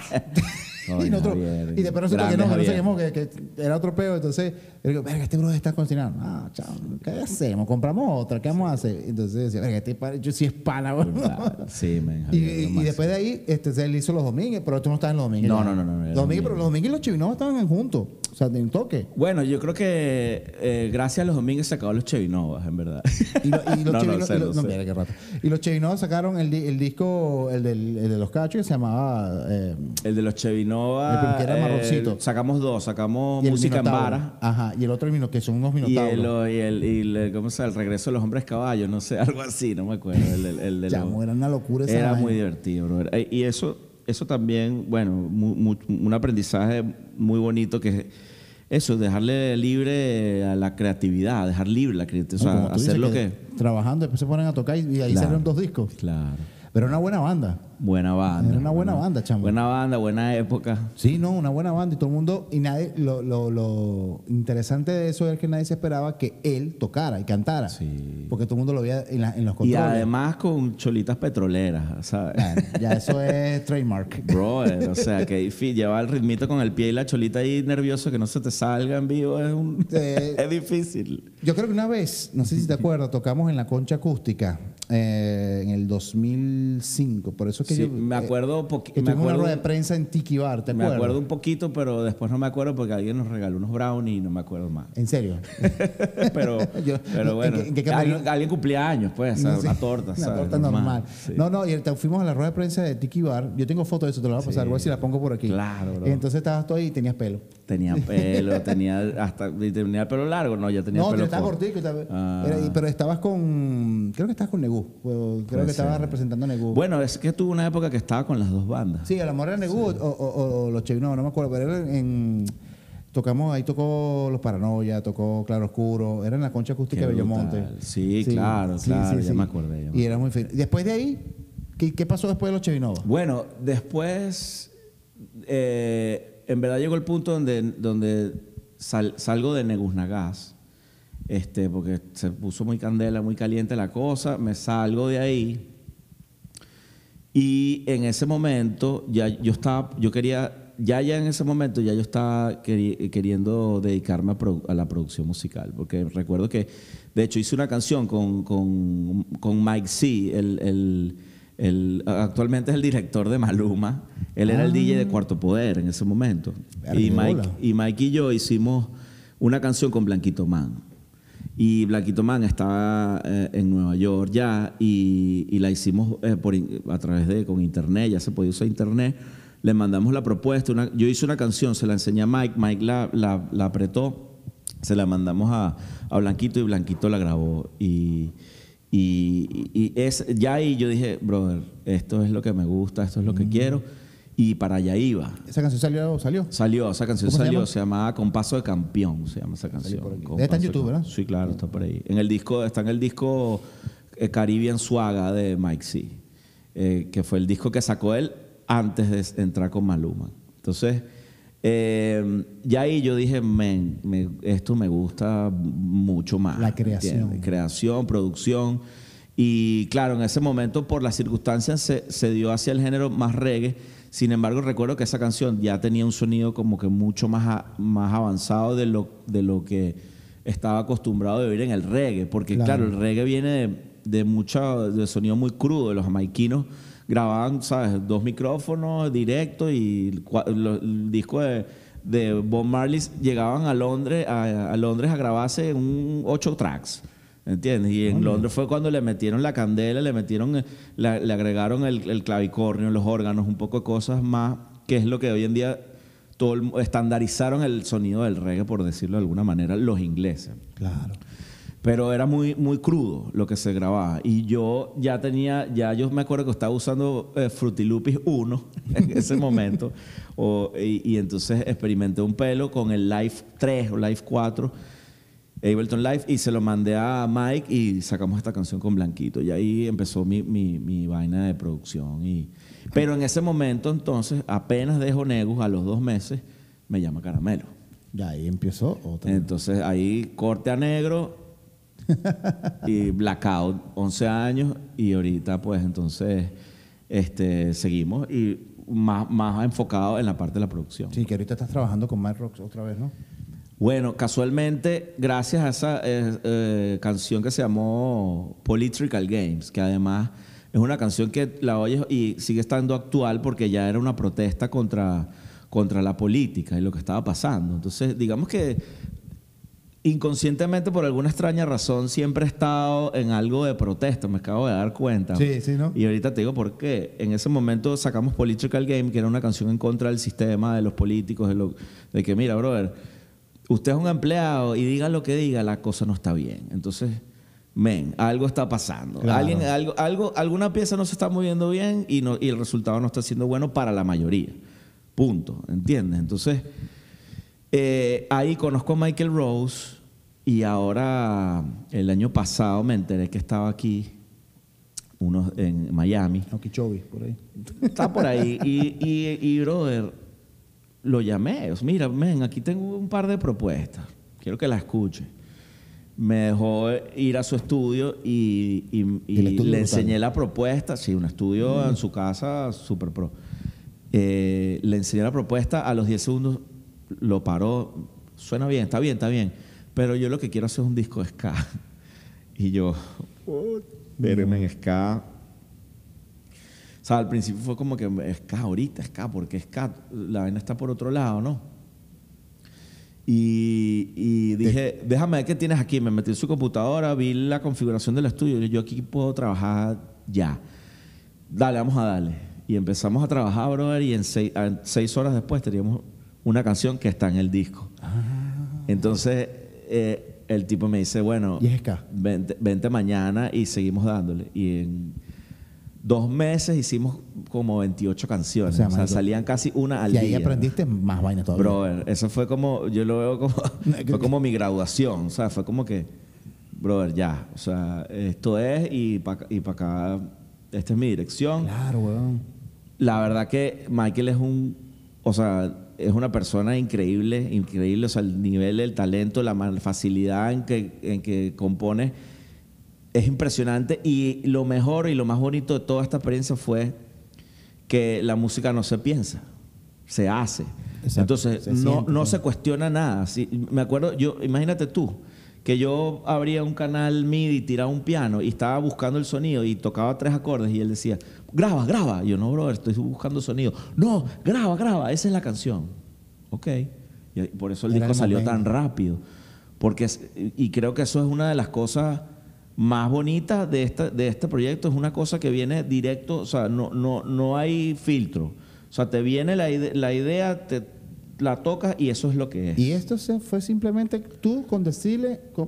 Speaker 1: Y, nosotros,
Speaker 3: Javier.
Speaker 1: y después resulta que no, que no se quemó, que, que era otro peo. Entonces, yo digo, verga, este brother está cocinando. Ah, chao, ¿qué hacemos? ¿Compramos otra? ¿Qué vamos a hacer? Entonces decía, verga, este pana, yo sí es pana, bro.
Speaker 3: Sí, men.
Speaker 1: Y,
Speaker 3: Javier,
Speaker 1: y- después de ahí, este, él hizo los domingos, pero tú no estabas en los domingos.
Speaker 3: No, no, no, no,
Speaker 1: Los domingos, pero los domingos y los chivinos estaban juntos. O sea, en toque.
Speaker 3: Bueno, yo creo que eh, gracias a los domingos se acabó los Chevinovas, en verdad.
Speaker 1: Y, lo- y los
Speaker 3: No, no
Speaker 1: Chevinos-
Speaker 3: sé,
Speaker 1: y los-
Speaker 3: no
Speaker 1: no,
Speaker 3: sé.
Speaker 1: mira qué rato. Y los Chevinos sacaron el, el disco, el, del- el de los cachos, que se llamaba. eh,
Speaker 3: El de los
Speaker 1: El marroncito.
Speaker 3: sacamos dos, sacamos
Speaker 1: y
Speaker 3: música en
Speaker 1: Minotauro.
Speaker 3: vara.
Speaker 1: Ajá, y el otro, el que son unos
Speaker 3: Y
Speaker 1: minotauros.
Speaker 3: el, y el, y el- ¿cómo se llama? El regreso de los hombres caballos, no sé, algo así, no me acuerdo. El, el- el de
Speaker 1: Chamo,
Speaker 3: los-
Speaker 1: era una locura esa
Speaker 3: Era
Speaker 1: vaina.
Speaker 3: muy divertido. Eh, Y eso, eso también, bueno, un aprendizaje muy bonito que es eso, dejarle libre a la creatividad, dejar libre la creatividad, o sea, hacer lo que...
Speaker 1: Trabajando, después se ponen a tocar y, ahí
Speaker 3: Claro.
Speaker 1: salieron dos discos.
Speaker 3: Claro.
Speaker 1: Pero una buena banda.
Speaker 3: Buena banda.
Speaker 1: Era una buena banda, chamo.
Speaker 3: Buena banda, buena época.
Speaker 1: Sí, no, una buena banda y todo el mundo. Y nadie. Lo, lo, lo interesante de eso es que nadie se esperaba que él tocara y cantara.
Speaker 3: Sí.
Speaker 1: Porque todo el mundo lo veía en, la- en los
Speaker 3: Y
Speaker 1: controles.
Speaker 3: además con cholitas petroleras, ¿sabes?
Speaker 1: Bueno, ya eso es trademark.
Speaker 3: Brother, o sea, que difícil. Llevar el ritmito con el pie y la cholita ahí nervioso que no se te salga en vivo es, un, es difícil.
Speaker 1: Yo creo que una vez, no sé si te acuerdas, tocamos en la concha acústica eh, en el 2005. Por eso es que
Speaker 3: Sí,
Speaker 1: yo.
Speaker 3: me
Speaker 1: eh,
Speaker 3: acuerdo poqui-
Speaker 1: que
Speaker 3: me
Speaker 1: tuvimos una
Speaker 3: acuerdo-
Speaker 1: rueda de prensa en Tiki Bar, ¿te
Speaker 3: Me acuerdo un poquito, pero después no me acuerdo porque alguien nos regaló unos brownies y no me acuerdo más.
Speaker 1: En serio.
Speaker 3: pero,
Speaker 1: Yo-
Speaker 3: pero
Speaker 1: ¿en
Speaker 3: bueno,
Speaker 1: qué- en qué camerino?
Speaker 3: alguien, alguien cumplía años, pues,
Speaker 1: No, sí.
Speaker 3: una torta,
Speaker 1: Una
Speaker 3: ¿sabes?
Speaker 1: torta normal.
Speaker 3: Sí.
Speaker 1: No, no, y el- fuimos a la rueda de prensa de Tiki Bar. Yo tengo fotos de eso, te lo voy a pasar, voy a ver si la pongo por aquí.
Speaker 3: Claro, bro.
Speaker 1: Entonces estabas tú ahí y tenías pelo.
Speaker 3: Tenía pelo, tenía hasta tenía el pelo largo, no, ya tenía
Speaker 1: no,
Speaker 3: pelo
Speaker 1: estaba
Speaker 3: corto.
Speaker 1: cortico. estaba-
Speaker 3: Ah.
Speaker 1: pero estabas con. Creo que estabas con Negú. o- Creo
Speaker 3: Puede
Speaker 1: que estabas representando a Negú.
Speaker 3: Bueno, es que tuve una época que estaba con las dos bandas.
Speaker 1: Sí, a la era Negú o, o- los Chevinos, no me acuerdo, pero era en. Tocamos, ahí tocó Los Paranoia, tocó Claro Oscuro, era en la concha acústica
Speaker 3: Qué
Speaker 1: de Bellomonte.
Speaker 3: brutal. Sí, claro, claro, ya me acordé, ya me
Speaker 1: y era muy fino. Después de ahí, ¿qué, qué pasó después de los Chevinova?
Speaker 3: Bueno, después, eh, en verdad llegó el punto donde, donde sal- salgo de Neguznagás, este, porque se puso muy candela, muy caliente la cosa, me salgo de ahí y en ese momento ya yo estaba, yo quería, ya ya en ese momento ya yo estaba queri- queriendo dedicarme a, produ- a la producción musical, porque recuerdo que de hecho hice una canción con, con, con Mike C, el, el- el- actualmente es el director de Maluma, él era el DJ de Cuarto Poder en ese momento.
Speaker 1: Verga,
Speaker 3: Y Mike,
Speaker 1: bola.
Speaker 3: y Mike y yo hicimos una canción con Blanquito Man. Y Blanquito Man estaba eh, en Nueva York ya y, y la hicimos eh, por, a través de con internet, ya se podía usar internet. Le mandamos la propuesta. una- yo hice una canción, se la enseñé a Mike, Mike la, la- la apretó, se la mandamos a, a Blanquito y Blanquito la grabó. Y, y, y es, ya ahí yo dije, brother, esto es lo que me gusta, esto es lo que quiero. Y para allá iba.
Speaker 1: ¿Esa canción salió? salió?
Speaker 3: Salió, esa canción
Speaker 1: ¿Cómo se
Speaker 3: salió,
Speaker 1: llama?
Speaker 3: se, llamaba Compaso de Campeón, se llama esa canción.
Speaker 1: Está en YouTube, ¿verdad?
Speaker 3: Sí, claro, está por ahí. En el disco, está en el disco eh, Caribbean Suaga de Mike C, eh, que fue el disco que sacó él antes de entrar con Maluma. Entonces, eh, ya ahí yo dije, men, me- esto me gusta mucho más.
Speaker 1: La creación.
Speaker 3: ¿entiendes? Creación, producción. Y claro, en ese momento, por las circunstancias, se, se dio hacia el género más reggae. Sin embargo, recuerdo que esa canción ya tenía un sonido como que mucho más, a- más avanzado de lo, de lo que estaba acostumbrado de oír en el reggae. Porque,
Speaker 1: Claro.
Speaker 3: claro, el reggae viene de, de mucho, de sonido muy crudo. Los jamaiquinos grababan, ¿sabes? Dos micrófonos directos y el, lo- el disco de, de Bob Marley llegaban a Londres a, a Londres a grabarse un ocho tracks. ¿Entiendes? Y en Londres fue cuando le metieron la candela, le metieron, eh, la- le agregaron el, el clavicornio, los órganos, un poco de cosas más, que es lo que hoy en día todo el- estandarizaron el sonido del reggae, por decirlo de alguna manera, los ingleses.
Speaker 1: Claro.
Speaker 3: Pero era muy, muy crudo lo que se grababa. Y yo ya tenía, ya yo me acuerdo que estaba usando eh, Fruity Loops 1 en ese momento. O- y, y entonces experimenté un pelo con el Live 3 o Live 4, Ableton Live, y se lo mandé a Mike y sacamos esta canción con Blanquito. Y ahí empezó mi, mi, mi vaina de producción. Y, pero en ese momento, entonces, apenas dejo Negus, a los dos meses, me llama Caramelo.
Speaker 1: Ya ahí empezó otra.
Speaker 3: Entonces ahí corte a negro y blackout, 11 años y ahorita pues entonces este, seguimos y más, más enfocado en la parte de la producción.
Speaker 1: Sí, que ahorita estás trabajando con Mike Rocks otra vez, ¿no?
Speaker 3: Bueno, casualmente, gracias a esa eh, eh, canción que se llamó Political Games, que además es una canción que la oyes y sigue estando actual porque ya era una protesta contra, contra la política y lo que estaba pasando. Entonces, digamos que inconscientemente, por alguna extraña razón, siempre he estado en algo de protesta, me acabo de dar cuenta.
Speaker 1: Sí, sí, ¿no?
Speaker 3: Y ahorita te digo por qué. En ese momento sacamos Political Game, que era una canción en contra del sistema, de los políticos, de, lo, de que, mira, brother, usted es un empleado y diga lo que diga, la cosa no está bien. Entonces, men, algo está pasando.
Speaker 1: Claro.
Speaker 3: Alguien, algo, algo, alguna pieza no se está moviendo bien y, no, y el resultado no está siendo bueno para la mayoría. Punto. ¿Entiendes? Entonces, eh, ahí conozco a Michael Rose y ahora el año pasado me enteré que estaba aquí unos en Miami.
Speaker 1: Okeechobee, por ahí.
Speaker 3: Está por ahí. Y, y, y, brother, lo llamé. Mira, men, aquí tengo un par de propuestas. Quiero que la escuche. Me dejó ir a su estudio y, y- y
Speaker 1: Y el estudio
Speaker 3: le
Speaker 1: brutal.
Speaker 3: enseñé la propuesta. Sí, un estudio en su casa, super pro. Eh, le enseñé la propuesta. A los 10 segundos lo paró. Suena bien, está bien, está bien. Pero yo lo que quiero hacer es un disco de ska. Y yo, verme en ska. O sea, al principio fue como que ska ahorita, ska, porque ska, la vaina está por otro lado, ¿no? Y, y dije, déjame ver qué tienes aquí. Me metí en su computadora, vi la configuración del estudio. Yo aquí puedo trabajar ya. Dale, vamos a darle. Y empezamos a trabajar, brother, y en seis, en seis horas después teníamos una canción que está en el disco. Entonces, eh, el tipo me dice, bueno, vente, vente mañana y seguimos dándole. Y en dos meses hicimos como 28 canciones.
Speaker 1: O
Speaker 3: O
Speaker 1: sea,
Speaker 3: salían casi una al
Speaker 1: y ahí
Speaker 3: día.
Speaker 1: aprendiste más vainas todavía.
Speaker 3: Brother, eso fue como, yo lo veo como, fue como mi graduación, o sea, fue como que, brother, ya, o sea, esto es y para y pa acá, esta es mi dirección.
Speaker 1: Claro, weón.
Speaker 3: La verdad que Michael es un, o sea, es una persona increíble, increíble, o sea, el nivel, el talento, la facilidad en que, en que compone es impresionante y lo mejor y lo más bonito de toda esta experiencia fue que la música no se piensa, se hace.
Speaker 1: Exacto,
Speaker 3: Entonces,
Speaker 1: se
Speaker 3: no,
Speaker 1: siente,
Speaker 3: no
Speaker 1: sí.
Speaker 3: se cuestiona nada. Sí, me acuerdo, yo, imagínate tú, que yo abría un canal MIDI, tiraba un piano y estaba buscando el sonido y tocaba tres acordes y él decía, graba, graba. Y yo, no, brother, estoy buscando sonido. No, graba, graba, esa es la canción. Ok. Y por eso el
Speaker 1: Era
Speaker 3: disco
Speaker 1: el
Speaker 3: salió tan rápido. Porque y creo que eso es una de las cosas más bonitas de, esta, de este proyecto. Es una cosa que viene directo, o sea, no, no, no hay filtro. O sea, te viene la, ide- la idea, te la tocas y eso es lo que es.
Speaker 1: Y esto se fue simplemente tú con decirle, con-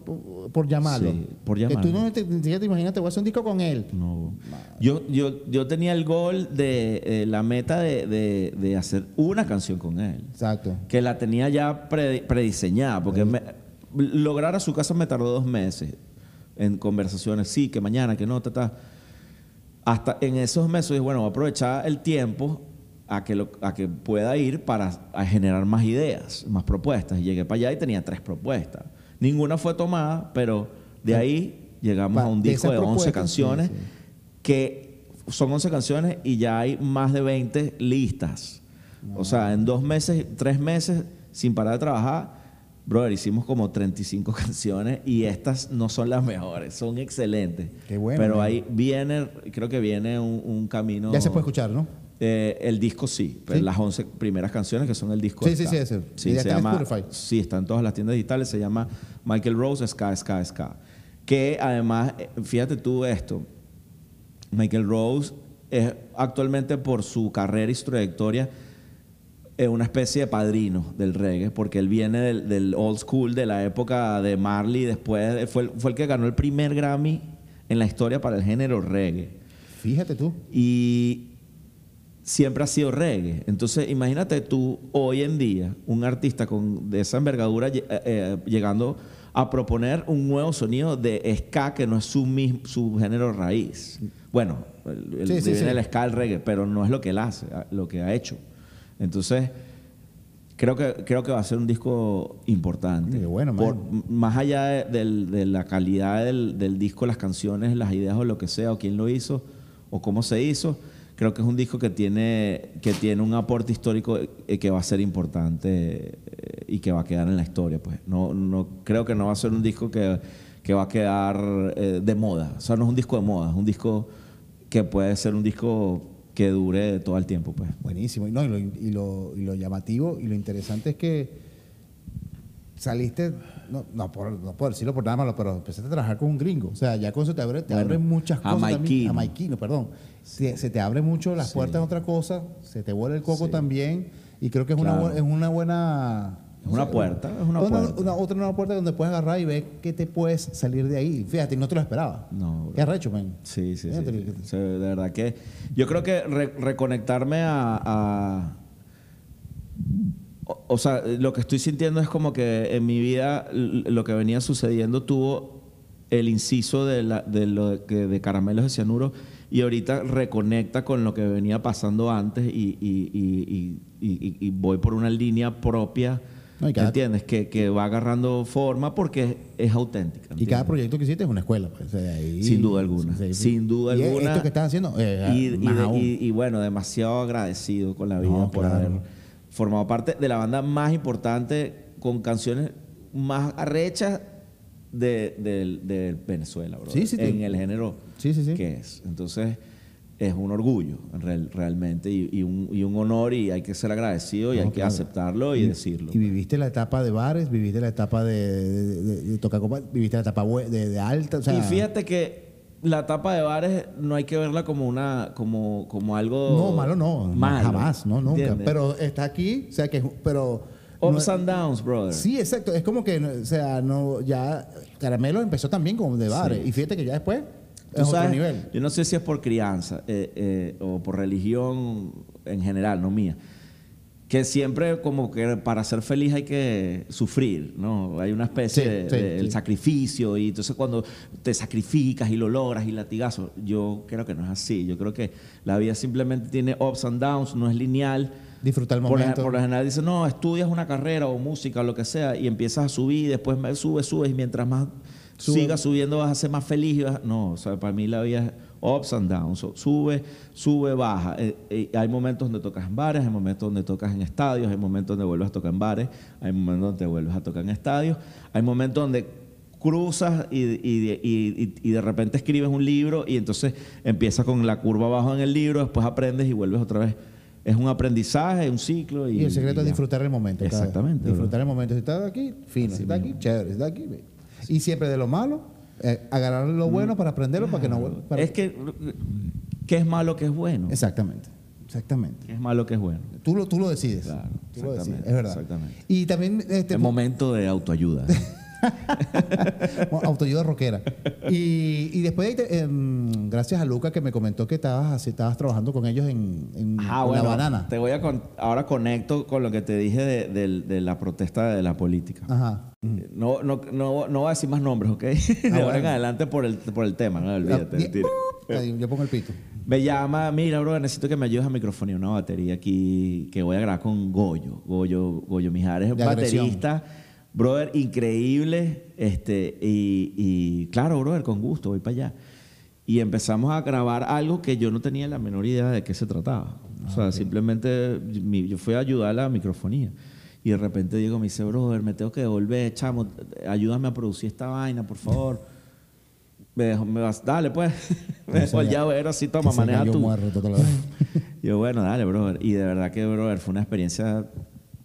Speaker 1: por llamarlo.
Speaker 3: Sí, por
Speaker 1: Que tú
Speaker 3: llamarlo.
Speaker 1: no te, te imaginas, te voy a hacer un disco con él.
Speaker 3: No. Yo, yo, yo tenía el gol de eh, la meta de, de- de hacer una canción con él.
Speaker 1: Exacto.
Speaker 3: Que la tenía ya pre- prediseñada. Porque me- lograr a su casa me tardó dos meses en conversaciones. Sí, que mañana, que no, ta, ta. Hasta en esos meses dije, bueno, voy a aprovechar el tiempo a que, lo- a que pueda ir para a generar más ideas, más propuestas. Y llegué para allá y tenía tres propuestas. Ninguna fue tomada, pero de ahí llegamos
Speaker 1: Pa-
Speaker 3: a un
Speaker 1: de
Speaker 3: disco
Speaker 1: esas
Speaker 3: de 11
Speaker 1: propuestas,
Speaker 3: canciones
Speaker 1: sí, sí.
Speaker 3: que son 11 canciones y ya hay más de 20 listas. O sea, en dos meses, tres meses, sin parar de trabajar, brother, hicimos como 35 canciones y estas no son las mejores, son excelentes.
Speaker 1: Qué bueno,
Speaker 3: Pero ahí viene, creo que viene un, un camino...
Speaker 1: Ya se puede escuchar, ¿no?
Speaker 3: Eh, el disco sí, pero
Speaker 1: Sí.
Speaker 3: las 11 primeras canciones que son el disco
Speaker 1: Sí,
Speaker 3: está.
Speaker 1: sí, sí, ese.
Speaker 3: Sí, se llama,
Speaker 1: Spotify.
Speaker 3: sí, está en todas las tiendas digitales, se llama Michael Rose Ska Ska Ska. Que además, eh, fíjate tú esto, Michael Rose es actualmente por su carrera y su trayectoria es una especie de padrino del reggae, porque él viene del, del old school, de la época de Marley, después él fue, el- fue el que ganó el primer Grammy en la historia para el género reggae
Speaker 1: Fíjate tú.
Speaker 3: y siempre ha sido reggae. Entonces, imagínate tú hoy en día, un artista con, de esa envergadura eh, eh, llegando a proponer un nuevo sonido de ska que no es su, mis- su género raíz. Bueno, el, el-
Speaker 1: Sí, sí,
Speaker 3: viene
Speaker 1: sí.
Speaker 3: el ska, el reggae, pero no es lo que él hace, a- lo que ha hecho. Entonces, creo que, creo que va a ser un disco importante.
Speaker 1: Qué bueno,
Speaker 3: Por- más allá de, la calidad del, del disco, las canciones, las ideas o lo que sea, o quién lo hizo, o cómo se hizo, creo que es un disco que tiene, que tiene un aporte histórico eh, que va a ser importante eh, y que va a quedar en la historia. Pues. No, no, creo que no va a ser un disco que, que va a quedar eh, de moda. O sea, no es un disco de moda, es un disco que puede ser un disco que dure todo el tiempo. Pues.
Speaker 1: Buenísimo. Y, no, y, lo, y, lo, y lo llamativo y lo interesante es que saliste, no, no, por, no puedo decirlo por nada malo, pero empezaste a trabajar con un gringo. O sea, ya con eso te abre, te
Speaker 3: Bueno,
Speaker 1: abren muchas cosas. también.
Speaker 3: jamaiquino.
Speaker 1: Jamaiquino, perdón. Se, se te abre mucho las puertas a otra cosa, se te vuela el coco
Speaker 3: Sí.
Speaker 1: también. Y creo que es, una,
Speaker 3: Claro.
Speaker 1: bu- es una buena.
Speaker 3: Es una puerta, es una puerta.
Speaker 1: una- otra nueva puerta donde puedes agarrar y ver que te puedes salir de ahí. Fíjate, no te lo esperaba.
Speaker 3: No, bro.
Speaker 1: Qué arrecho, man.
Speaker 3: Sí, sí, sí.
Speaker 1: Fíjate
Speaker 3: sí.
Speaker 1: que-
Speaker 3: O sea, de verdad que yo creo que re- reconectarme a, a- o, o sea, lo que estoy sintiendo es como que en mi vida lo que venía sucediendo tuvo el inciso de, la- de lo de, caramelos de cianuro y ahorita reconecta con lo que venía pasando antes y- y- y voy por una línea propia.
Speaker 1: No, y cada-
Speaker 3: ¿Entiendes? Que, que va agarrando forma porque es auténtica.
Speaker 1: Y cada proyecto que hiciste es una escuela. Pues, ahí-
Speaker 3: Sin duda alguna. Sin duda
Speaker 1: y
Speaker 3: alguna.
Speaker 1: Esto que estás haciendo, eh,
Speaker 3: y, y
Speaker 1: más
Speaker 3: de-
Speaker 1: aún.
Speaker 3: y- y bueno, demasiado agradecido con la vida
Speaker 1: No,
Speaker 3: por
Speaker 1: claro.
Speaker 3: haber formado parte de la banda más importante con canciones más arrechas de, de- de Venezuela, bro.
Speaker 1: Sí, sí,
Speaker 3: en el género
Speaker 1: Sí, sí, sí.
Speaker 3: que es. Entonces, es un orgullo real- realmente y, y un, y un honor y hay que ser agradecido y
Speaker 1: No,
Speaker 3: hay que
Speaker 1: claro.
Speaker 3: aceptarlo y, decirlo.
Speaker 1: Y viviste la etapa de bares, viviste la etapa de, de, de- de tocar copa, viviste la etapa de, alta. O sea,
Speaker 3: y fíjate que la tapa de bares no hay que verla como una como, como algo
Speaker 1: No, malo no.
Speaker 3: malo,
Speaker 1: jamás, no, nunca.
Speaker 3: ¿entiendes?
Speaker 1: Pero está aquí, o sea que. Pero.
Speaker 3: Ups
Speaker 1: no-
Speaker 3: and downs, brother.
Speaker 1: Sí, exacto. Es como que, o sea, no, ya Caramelo empezó también como de bares.
Speaker 3: Sí.
Speaker 1: Y fíjate que ya después
Speaker 3: Tú
Speaker 1: es otro
Speaker 3: sabes,
Speaker 1: nivel.
Speaker 3: Yo no sé si es por crianza eh, eh, o por religión en general, no mía. Que siempre como que para ser feliz hay que sufrir, ¿no? Hay una especie
Speaker 1: Sí,
Speaker 3: de,
Speaker 1: sí,
Speaker 3: de- el
Speaker 1: sí.
Speaker 3: sacrificio y entonces cuando te sacrificas y lo logras y latigazos, yo creo que no es así. Yo creo que la vida simplemente tiene ups and downs, no es lineal.
Speaker 1: Disfrutar el momento.
Speaker 3: por lo general dicen, no, estudias una carrera o música o lo que sea y empiezas a subir, y después subes, subes y mientras más
Speaker 1: Sube.
Speaker 3: sigas subiendo vas a ser más feliz. y vas- no, o sea, para mí la vida es ups and downs. So, sube, sube, baja. Eh, eh, hay momentos donde tocas en bares, hay momentos donde tocas en estadios, hay momentos donde vuelves a tocar en bares, hay momentos donde vuelves a tocar en estadios, hay momentos donde cruzas y, y- y- y- y de repente escribes un libro y entonces empiezas con la curva abajo en el libro, después aprendes y vuelves otra vez. es un aprendizaje, un ciclo. Y,
Speaker 1: el secreto es disfrutar el momento.
Speaker 3: Exactamente.
Speaker 1: Disfrutar el momento. Si estás aquí, fino. Si estás aquí, chévere. Si estás aquí, bien. Y siempre de lo malo, eh, agarrar lo bueno para aprenderlo para que no vuelva.
Speaker 3: Es que, ¿qué es malo que es bueno?
Speaker 1: Exactamente. Exactamente.
Speaker 3: ¿Qué es malo que es bueno?
Speaker 1: Tú lo, tú lo decides.
Speaker 3: Claro,
Speaker 1: Tú lo decides, es verdad.
Speaker 3: exactamente.
Speaker 1: Y también este,
Speaker 3: Es momento de autoayuda.
Speaker 1: Autoayuda rockera. Y, y después, de- em, gracias a Luca que me comentó que estabas, estabas trabajando con ellos en, en-
Speaker 3: Ah,
Speaker 1: en
Speaker 3: bueno,
Speaker 1: la banana.
Speaker 3: Te voy a con- ahora conecto con lo que te dije de, de la protesta de la política.
Speaker 1: Ajá.
Speaker 3: No, no, no, no voy a decir más nombres, ¿ok? de ahora en adelante por el, por el tema, no olvídate.
Speaker 1: Ah,
Speaker 3: mentira.
Speaker 1: Ahí, Yo pongo el pito.
Speaker 3: Me llama, mira, bro, necesito que me ayudes a microfonear una batería aquí que voy a grabar con Goyo. Goyo, Goyo Mijares es
Speaker 1: agresión.
Speaker 3: Brother, increíble. Este, y, y claro, brother, con gusto, voy para allá. Y empezamos a grabar algo que yo no tenía la menor idea de qué se trataba. O sea, simplemente mi- yo fui a ayudar a la microfonía. Y de repente Diego me dice, brother, me tengo que devolver, chamo, ayúdame a producir esta vaina, por favor. Me dejó, me vas, dale pues. me dejó el llavero así, toma, maneja tú.
Speaker 1: muerto.
Speaker 3: Yo, bueno, dale, brother. Y de verdad que, brother, fue una experiencia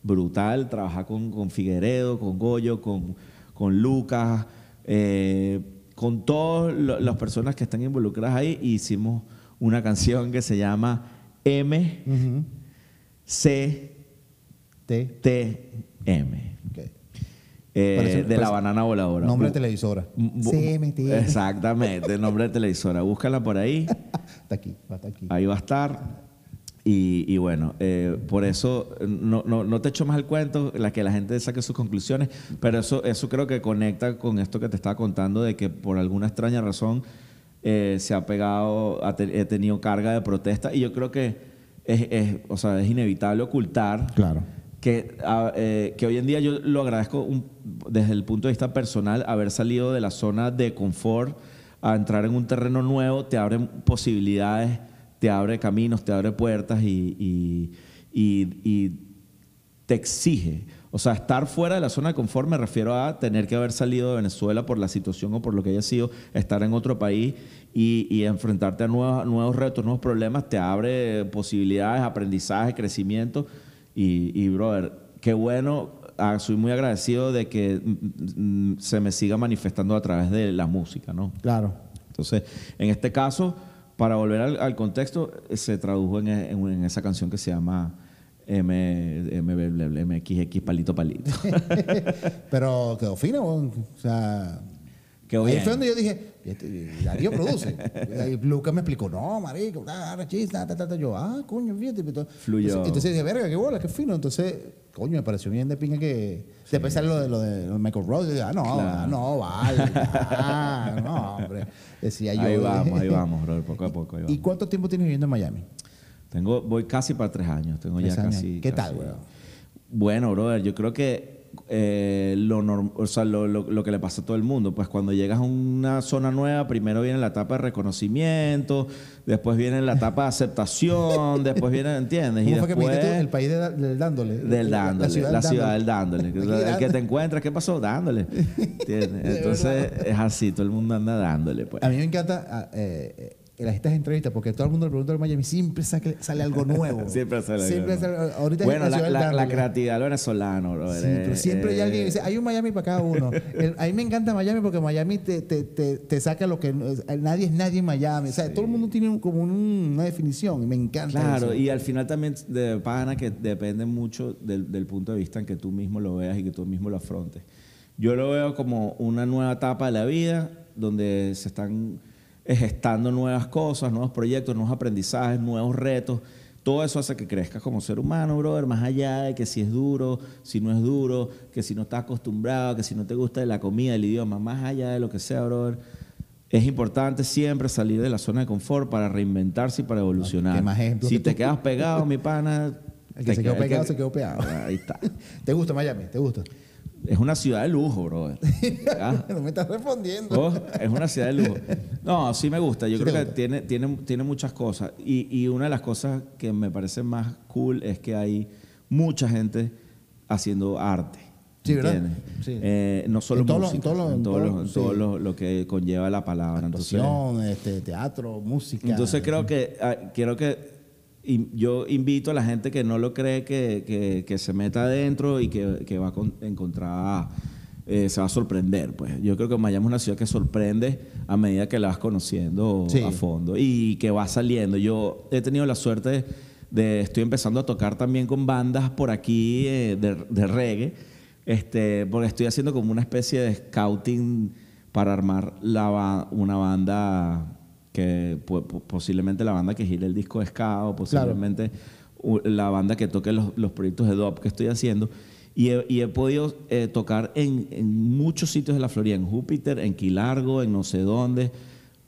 Speaker 3: brutal trabajar con, con Figueredo, con Goyo, con, con Lucas, eh, con todas las personas que están involucradas ahí. hicimos una canción que se llama M. C
Speaker 1: T.
Speaker 3: T M. Eh,
Speaker 1: Parece-
Speaker 3: de la banana voladora.
Speaker 1: Nombre de televisora. CMT.
Speaker 3: Exactamente, nombre de televisora. Búscala por ahí.
Speaker 1: Está aquí, va está aquí.
Speaker 3: Ahí va a estar. Y, y bueno, eh, por eso eh, no, no, no te echo más el cuento, la que la gente saque sus conclusiones, pero eso, eso creo que conecta con esto que te estaba contando de que por alguna extraña razón eh, se ha pegado, ha te- he tenido carga de protesta y yo creo que es, es, o sea, es inevitable ocultar
Speaker 1: Claro.
Speaker 3: que, ah, eh, que hoy en día yo lo agradezco un- desde el punto de vista personal, haber salido de la zona de confort a entrar en un terreno nuevo, te abre posibilidades, te abre caminos, te abre puertas y, y- y- y te exige. O sea, estar fuera de la zona de confort me refiero a tener que haber salido de Venezuela por la situación o por lo que haya sido, estar en otro país y, y enfrentarte a nuevos, nuevos retos, nuevos problemas, te abre posibilidades, aprendizaje, crecimiento. Y, y brother, qué bueno, ah, soy muy agradecido de que mm, mm, se me siga manifestando a través de la música, ¿no?
Speaker 1: Claro.
Speaker 3: Entonces, en este caso, para volver al, contexto, eh, se tradujo en, esa canción que se llama M, M, MXX Palito Palito.
Speaker 1: Pero quedó fino, o sea.
Speaker 3: Quedó
Speaker 1: ahí
Speaker 3: bien.
Speaker 1: fue donde yo dije, "Este, Darío produce. Y Lucas me explicó, no, marico, rechista, ta, ta, ta. Yo, ah, coño, fíjate.
Speaker 3: Fluyó.
Speaker 1: Entonces dije, verga, qué bola, qué fino. Entonces, coño, me pareció bien de pinga que. Después sale lo de, lo de Michael Rose. Y dije, ah, no,
Speaker 3: Claro.
Speaker 1: ah, no, vale. Ah, no, hombre. Decía yo.
Speaker 3: ahí vamos, ahí vamos, brother, poco a poco. Ahí
Speaker 1: ¿Y cuánto tiempo tienes viviendo en Miami?
Speaker 3: Tengo, voy casi para tres años. Tengo
Speaker 1: Tres
Speaker 3: ya
Speaker 1: años.
Speaker 3: casi.
Speaker 1: ¿Qué
Speaker 3: casi-
Speaker 1: tal, weón?
Speaker 3: Bueno, brother, yo creo que eh, lo, norm- o sea, lo, lo- lo que le pasa a todo el mundo, pues cuando llegas a una zona nueva, primero viene la etapa de reconocimiento, después viene la etapa de aceptación, después viene, ¿entiendes?
Speaker 1: ¿Cómo
Speaker 3: y
Speaker 1: fue que me
Speaker 3: después
Speaker 1: dijiste tú? El país de- del dándole.
Speaker 3: del dándole, la ciudad, del dándole. El que te encuentras, ¿qué pasó? Dándole. ¿Entiendes? Entonces es así, todo el mundo anda dándole, pues.
Speaker 1: A mí me encanta ah, eh, eh, en estas entrevistas porque todo el mundo le pregunta al Miami siempre sale, sale algo nuevo.
Speaker 3: Siempre sale algo
Speaker 1: Siempre
Speaker 3: nuevo.
Speaker 1: sale- ahorita
Speaker 3: bueno, la, creatividad del venezolano, bro.
Speaker 1: Sí, pero siempre hay alguien que dice, hay un Miami para cada uno. El- a mí me encanta Miami porque Miami te, te, te, te saca lo que... es- Nadie es nadie en Miami. O sea, todo el mundo tiene un- como un- una definición y me encanta
Speaker 3: Claro,
Speaker 1: eso.
Speaker 3: y al final también de pana que depende mucho del, del punto de vista en que tú mismo lo veas y que tú mismo lo afrontes. Yo lo veo como una nueva etapa de la vida donde se están eh, gestando nuevas cosas, nuevos proyectos, nuevos aprendizajes, nuevos retos. Todo eso hace que crezcas como ser humano, brother, más allá de que si es duro, si no es duro, que si no estás acostumbrado, que si no te gusta la comida, el idioma, más allá de lo que sea, brother. Es importante siempre salir de la zona de confort para reinventarse y para evolucionar.
Speaker 1: ¿Qué más ejemplos
Speaker 3: si te quedas pegado, mi pana.
Speaker 1: El que se quedó pegado,
Speaker 3: que-
Speaker 1: se quedó pegado.
Speaker 3: Ahí está.
Speaker 1: ¿Te gusta Miami? ¿Te gusta?
Speaker 3: Es una ciudad de lujo, brother. ¿Ah?
Speaker 1: no me estás respondiendo.
Speaker 3: Oh, es una ciudad de lujo. No, sí me gusta. Yo
Speaker 1: Sí
Speaker 3: creo que
Speaker 1: gusta.
Speaker 3: tiene, tiene, tiene muchas cosas. Y, y una de las cosas que me parece más cool es que hay mucha gente haciendo arte.
Speaker 1: Sí, ¿verdad? Sí.
Speaker 3: Eh, no solo
Speaker 1: En todo lo-
Speaker 3: música,
Speaker 1: en todo lo-
Speaker 3: en todo, lo, en todo
Speaker 1: sí.
Speaker 3: lo- lo que conlleva la palabra. Entonces,
Speaker 1: este, teatro, música.
Speaker 3: entonces creo que ah, quiero que y yo invito a la gente que no lo cree que, que- que se meta adentro y que, que va a con- encontrar, eh, se va a sorprender. Pues yo creo que Miami es una ciudad que sorprende a medida que la vas conociendo
Speaker 1: Sí.
Speaker 3: a fondo y que va saliendo. Yo he tenido la suerte de, estoy empezando a tocar también con bandas por aquí eh, de, de reggae, este, porque estoy haciendo como una especie de scouting para armar la, una banda que po- po- posiblemente la banda que gire el disco de ska o posiblemente la banda que toque los, los proyectos de dub que estoy haciendo. Y he, y he podido eh, tocar en, en muchos sitios de la Florida, en Júpiter, en Quilargo, en no sé dónde.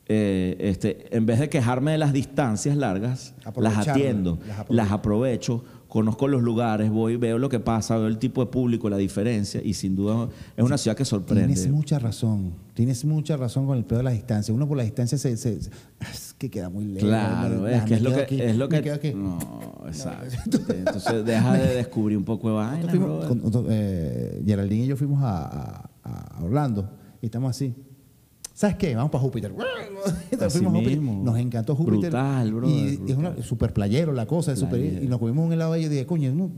Speaker 3: Eh, este, en vez de quejarme de las distancias largas, las atiendo,
Speaker 1: las aprovecho.
Speaker 3: las aprovecho, conozco los lugares, voy, veo lo que pasa, veo el tipo de público, la diferencia, y sin duda es una ciudad que sorprende.
Speaker 1: Tienes mucha razón. Tienes mucha razón con el peor de la distancia. Uno por la distancia se, se- se- es que queda muy lejos.
Speaker 3: Claro,
Speaker 1: Me-
Speaker 3: es que es lo que,
Speaker 1: aquí,
Speaker 3: es lo que
Speaker 1: aquí.
Speaker 3: no, exacto. Entonces deja de descubrir un poco de vaina,
Speaker 1: fuimos- con- eh, Geraldine y yo fuimos a, a- a Orlando y estamos así. ¿Sabes qué? Vamos para Júpiter. Entonces
Speaker 3: Así
Speaker 1: fuimos a Júpiter.
Speaker 3: mismo.
Speaker 1: Nos encantó Júpiter.
Speaker 3: Brutal, brother,
Speaker 1: Y es una super playero la cosa. es super- y nos comimos un helado y yo dije, coño, no,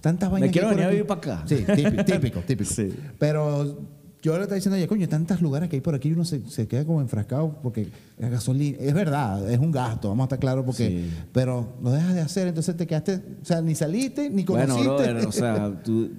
Speaker 1: tantas vainas. que
Speaker 3: quiero venir a
Speaker 1: aquí".
Speaker 3: vivir para acá.
Speaker 1: Sí, típico, típico. típico.
Speaker 3: Sí.
Speaker 1: Pero yo le estaba diciendo, oye, coño, tantos lugares que hay por aquí y uno se, se queda como enfrascado porque la gasolina, es verdad, es un gasto, vamos a estar claros porque,
Speaker 3: Sí.
Speaker 1: pero lo dejas de hacer, entonces te quedaste, o sea, ni saliste, ni conociste.
Speaker 3: Bueno, brother, o sea, tú,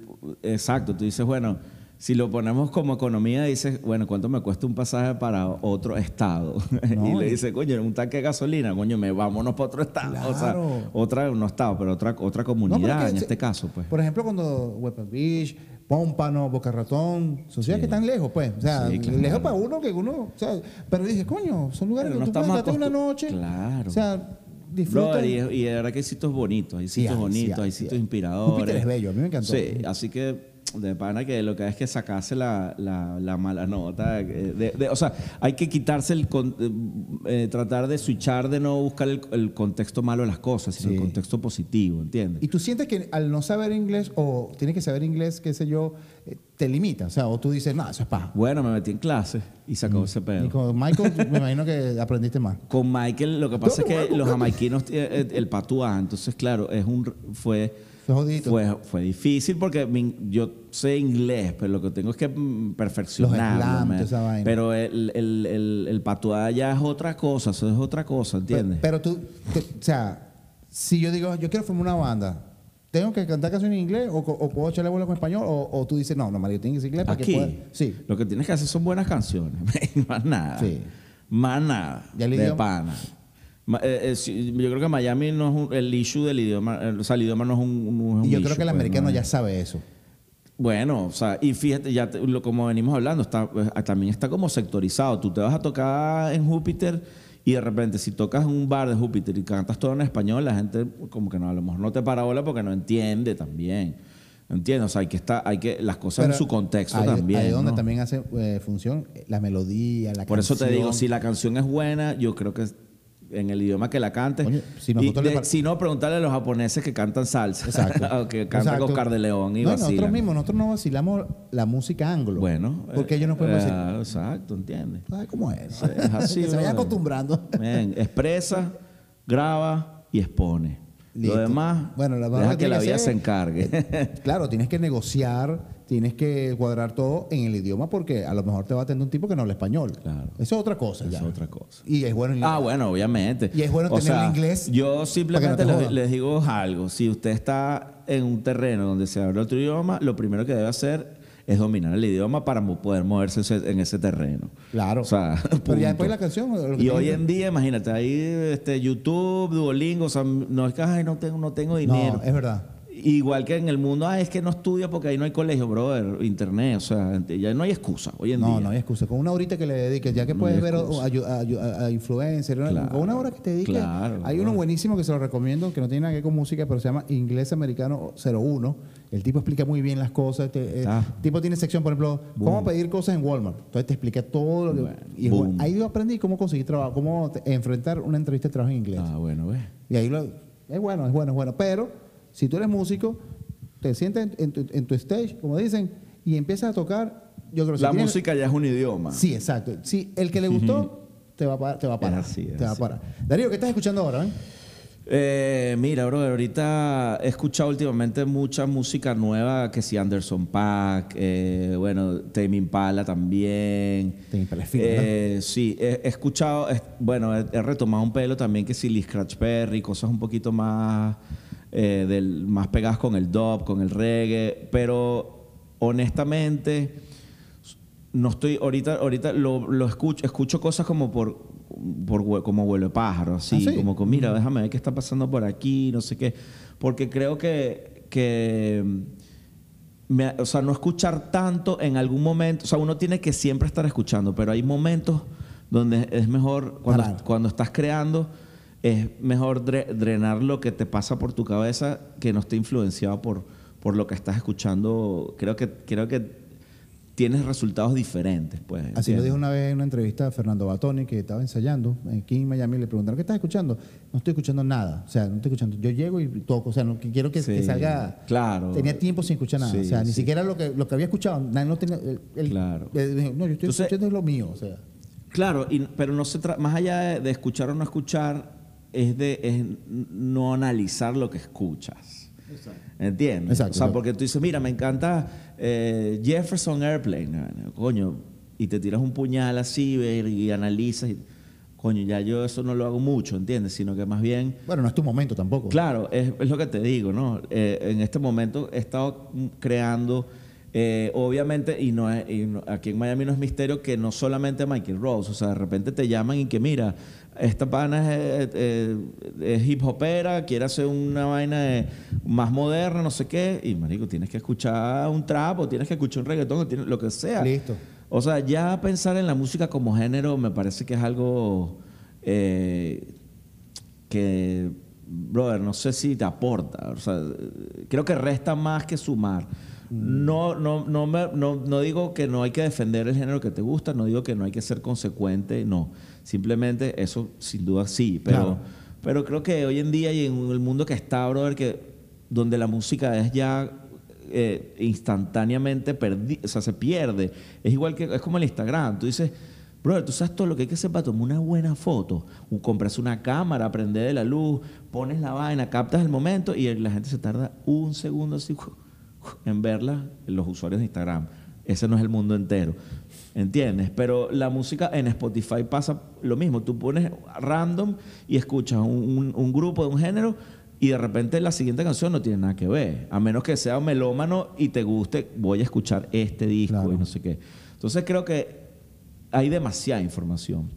Speaker 3: exacto, tú dices, bueno, si lo ponemos como economía, dices, bueno, ¿cuánto me cuesta un pasaje para otro estado?
Speaker 1: No,
Speaker 3: y le dice, coño, un tanque de gasolina, coño, me vámonos para otro estado. O sea,
Speaker 1: Claro.
Speaker 3: otra, no estado, pero otra, otra
Speaker 1: No,
Speaker 3: comunidad
Speaker 1: que
Speaker 3: en este caso, pues.
Speaker 1: Por ejemplo, cuando Weapon Beach, Pómpano, Boca Ratón, son ciudades
Speaker 3: Sí.
Speaker 1: que están lejos, pues. O sea,
Speaker 3: Sí, claro.
Speaker 1: lejos para uno que uno. O sea, pero dices, coño, son lugares
Speaker 3: Pero
Speaker 1: que
Speaker 3: no
Speaker 1: tú puedes quedarte una noche.
Speaker 3: Claro.
Speaker 1: O sea.
Speaker 3: Brother, y, y de verdad que hay sitios bonitos, hay
Speaker 1: Sí
Speaker 3: sitios
Speaker 1: sí
Speaker 3: bonitos,
Speaker 1: hay,
Speaker 3: hay
Speaker 1: sí
Speaker 3: sitios
Speaker 1: hay.
Speaker 3: inspiradores.
Speaker 1: Júpiter es bello, a mí me encantó.
Speaker 3: Sí, así que de pana que lo que hay es que sacarse la, la- la mala nota. eh, de- de- o sea, hay que quitarse el. con- eh, eh, tratar de switchar, de no buscar el, el contexto malo de las cosas, sino
Speaker 1: Sí.
Speaker 3: el contexto positivo, ¿entiendes?
Speaker 1: Y tú sientes que al no saber inglés o tienes que saber inglés, qué sé yo, te limita. O sea, o tú dices, no, eso es paja.
Speaker 3: Bueno, me metí en clase y se acabó ese pedo.
Speaker 1: Y con Michael, me imagino que aprendiste más.
Speaker 3: Con Michael, lo que pasa es que los
Speaker 1: no.
Speaker 3: jamaiquinos, el patuá, entonces, claro, es un, fue,
Speaker 1: Fue
Speaker 3: fue, fue difícil porque mi- yo sé inglés, pero lo que tengo es que mm, perfeccionarlo.
Speaker 1: Los slams,
Speaker 3: man.
Speaker 1: esa vaina.
Speaker 3: Pero el, el, el, el patuá ya es otra cosa, eso es otra cosa, ¿entiendes?
Speaker 1: Pero, tú, o sea, si yo digo, yo quiero formar una banda, ¿tengo que cantar canciones en inglés o, co- o puedo echarle bola con español? O, o tú dices, no, no, Mario, tienes que inglés para que
Speaker 3: Aquí,
Speaker 1: pueda. Sí.
Speaker 3: lo que tienes que hacer son buenas canciones, más nada.
Speaker 1: Sí.
Speaker 3: Más nada.
Speaker 1: ¿Y el
Speaker 3: de
Speaker 1: idioma?
Speaker 3: pana. Eh, eh, yo creo que Miami no es un- el issue del idioma, eh, o sea, el idioma no es un, no es un
Speaker 1: Y yo creo que el
Speaker 3: pues,
Speaker 1: americano
Speaker 3: no es-
Speaker 1: ya sabe eso.
Speaker 3: Bueno, o sea, y fíjate, ya te- lo- como venimos hablando, está, pues, ah, también está como sectorizado. Tú te vas a tocar en Júpiter y de repente si tocas en un bar de Júpiter y cantas todo en español, la gente como que no, a lo mejor no te para bola porque no entiende también. ¿Entiendes? O sea, hay que estar, hay que, las cosas en su contexto también.
Speaker 1: Ahí donde
Speaker 3: ¿no?
Speaker 1: también hace eh, función la melodía, la
Speaker 3: Por eso te digo,
Speaker 1: canción.
Speaker 3: si la canción es buena, yo creo que en el idioma que la cantes.
Speaker 1: Oye, si
Speaker 3: y de- no, preguntarle a los japoneses que cantan salsa.
Speaker 1: Exacto.
Speaker 3: o que cantan
Speaker 1: Exacto.
Speaker 3: Oscar de León y
Speaker 1: no, nosotros mismos, nosotros no vacilamos la música anglo.
Speaker 3: Bueno.
Speaker 1: Porque ellos no podemos
Speaker 3: eh,
Speaker 1: decir,
Speaker 3: Exacto, ¿entiendes?
Speaker 1: ¿sabes cómo es?
Speaker 3: Es así,
Speaker 1: que se
Speaker 3: brother.
Speaker 1: acostumbrando.
Speaker 3: Expresa, graba y expone.
Speaker 1: Listo.
Speaker 3: Lo demás,
Speaker 1: Bueno, demás
Speaker 3: deja
Speaker 1: que
Speaker 3: la vida se encargue.
Speaker 1: Claro, tienes que negociar, tienes que cuadrar todo en el idioma porque a lo mejor te va a atender un tipo que no habla español.
Speaker 3: Claro.
Speaker 1: Eso es otra cosa
Speaker 3: Eso
Speaker 1: ya.
Speaker 3: es otra cosa.
Speaker 1: Y es bueno. en-
Speaker 3: Ah, bueno, obviamente.
Speaker 1: Y es bueno
Speaker 3: O
Speaker 1: tener
Speaker 3: sea,
Speaker 1: el inglés
Speaker 3: Yo simplemente
Speaker 1: no
Speaker 3: les, les digo algo. Si usted está en un terreno donde se habla otro idioma, lo primero que debe hacer es dominar el idioma para poder moverse en ese terreno.
Speaker 1: Claro.
Speaker 3: O sea,
Speaker 1: Pero ya después la canción.
Speaker 3: Y hoy en día, imagínate, ahí este, YouTube, Duolingo, o sea, no es que ay, no tengo, no tengo dinero.
Speaker 1: No, es verdad.
Speaker 3: Igual que en el mundo, ah, es que no estudia porque ahí no hay colegio, brother, internet, o sea, ya no hay excusa hoy en
Speaker 1: No,
Speaker 3: día.
Speaker 1: no hay excusa. Con una horita que le dediques, ya que
Speaker 3: No
Speaker 1: puedes ver a, a, a- a influencers, ¿no?
Speaker 3: Claro,
Speaker 1: con una hora que te dediques.
Speaker 3: claro,
Speaker 1: hay uno buenísimo que se lo recomiendo, que no tiene nada que ver con música, pero se llama Inglés Americano 01. El tipo explica muy bien las cosas. te- eh,
Speaker 3: Ah.
Speaker 1: El tipo tiene sección, por ejemplo, cómo pedir cosas en Walmart. Entonces te explica todo lo que.
Speaker 3: Bueno,
Speaker 1: y bueno. ahí yo aprendí cómo conseguir trabajo, cómo enfrentar una entrevista de trabajo en inglés.
Speaker 3: Ah, bueno, ves.
Speaker 1: Y ahí lo, es bueno, es bueno, es bueno. Pero si tú eres músico, te sientes en, en tu, en tu stage, como dicen, y empiezas a tocar. Yo creo si
Speaker 3: La
Speaker 1: tienes-
Speaker 3: música ya es un idioma.
Speaker 1: Sí, exacto. Si el que le gustó, te va a parar. Te va a parar.
Speaker 3: Así, es
Speaker 1: te va a parar. Darío, ¿qué estás escuchando ahora? eh?
Speaker 3: Eh, mira, bro, ahorita he escuchado últimamente mucha música nueva, que si Anderson Paak, eh, bueno, Tame Impala también.
Speaker 1: Tame Impala es fino,
Speaker 3: Eh, Sí, he, he escuchado, es- bueno, he, he retomado un pelo también, que si Lee Scratch Perry, cosas un poquito más, eh, del, más pegadas con el dub, con el reggae, pero honestamente no estoy ahorita ahorita lo, lo escucho escucho cosas como por, por como vuelo de pájaro así
Speaker 1: ¿Ah, sí?
Speaker 3: como con mira déjame ver qué está pasando por aquí no sé qué porque creo que que me- o sea no escuchar tanto en algún momento o sea uno tiene que siempre estar escuchando pero hay momentos donde es mejor cuando,
Speaker 1: Parar.
Speaker 3: cuando estás creando es mejor dre- drenar lo que te pasa por tu cabeza que no esté influenciado por, por lo que estás escuchando. Creo que, creo que tienes resultados diferentes. Pues,
Speaker 1: Así lo dijo una vez en una entrevista a Fernando Batoni, que estaba ensayando aquí en Miami, le preguntaron, ¿qué estás escuchando? No estoy escuchando nada, o sea, no estoy escuchando. Yo llego y toco, o sea, no, que quiero que,
Speaker 3: Sí,
Speaker 1: que salga...
Speaker 3: claro.
Speaker 1: Tenía tiempo sin escuchar nada,
Speaker 3: Sí,
Speaker 1: o sea, ni
Speaker 3: sí.
Speaker 1: siquiera lo que, lo que había escuchado, nadie no tenía... el- el-
Speaker 3: Claro.
Speaker 1: no, yo estoy
Speaker 3: Entonces-
Speaker 1: escuchando lo mío, o sea.
Speaker 3: Claro, y- pero no se tra- más allá de, de escuchar o no escuchar, es de es no analizar lo que escuchas. ¿Entiendes?
Speaker 1: Exacto,
Speaker 3: o sea,
Speaker 1: exacto.
Speaker 3: porque tú dices, mira, me encanta eh, Jefferson Airplane, coño, y te tiras un puñal así ver, y analizas, y, coño, ya yo eso no lo hago mucho, ¿entiendes? Sino que más bien
Speaker 1: Bueno, no es tu momento tampoco.
Speaker 3: Claro, es, es lo que te digo, ¿no? Eh, en este momento he estado creando, eh, obviamente, y, no es- y no- aquí en Miami no es misterio que no solamente Michael Rose, o sea, de repente te llaman y que mira, esta pana es, eh, es hip hopera, quiere hacer una vaina de- más moderna, no sé qué, y marico, tienes que escuchar un trap o tienes que escuchar un reggaetón, o tienes- lo que sea.
Speaker 1: Listo.
Speaker 3: O sea, ya pensar en la música como género me parece que es algo eh, que, brother, no sé si te aporta. O sea, creo que resta más que sumar. No, no, no, me- no, no digo que no hay que defender el género que te gusta, no digo que no hay que ser consecuente, no. Simplemente eso sin duda sí, pero,
Speaker 1: Claro.
Speaker 3: pero creo que hoy en día y en el mundo que está, brother, que donde la música es ya eh, instantáneamente perdi o sea, se pierde. Es igual que, es como el Instagram. Tú dices, brother, tú sabes todo lo que hay que hacer para tomar una buena foto. Compras una cámara, prende de la luz, pones la vaina, captas el momento y la gente se tarda un segundo así en verla, los usuarios de Instagram. Ese no es el mundo entero. ¿Entiendes? Pero la música en Spotify pasa lo mismo. Tú pones random y escuchas un, un- un grupo de un género y de repente la siguiente canción no tiene nada que ver. A menos que sea melómano y te guste, voy a escuchar este disco
Speaker 1: Claro.
Speaker 3: y no sé qué. Entonces creo que hay demasiada información.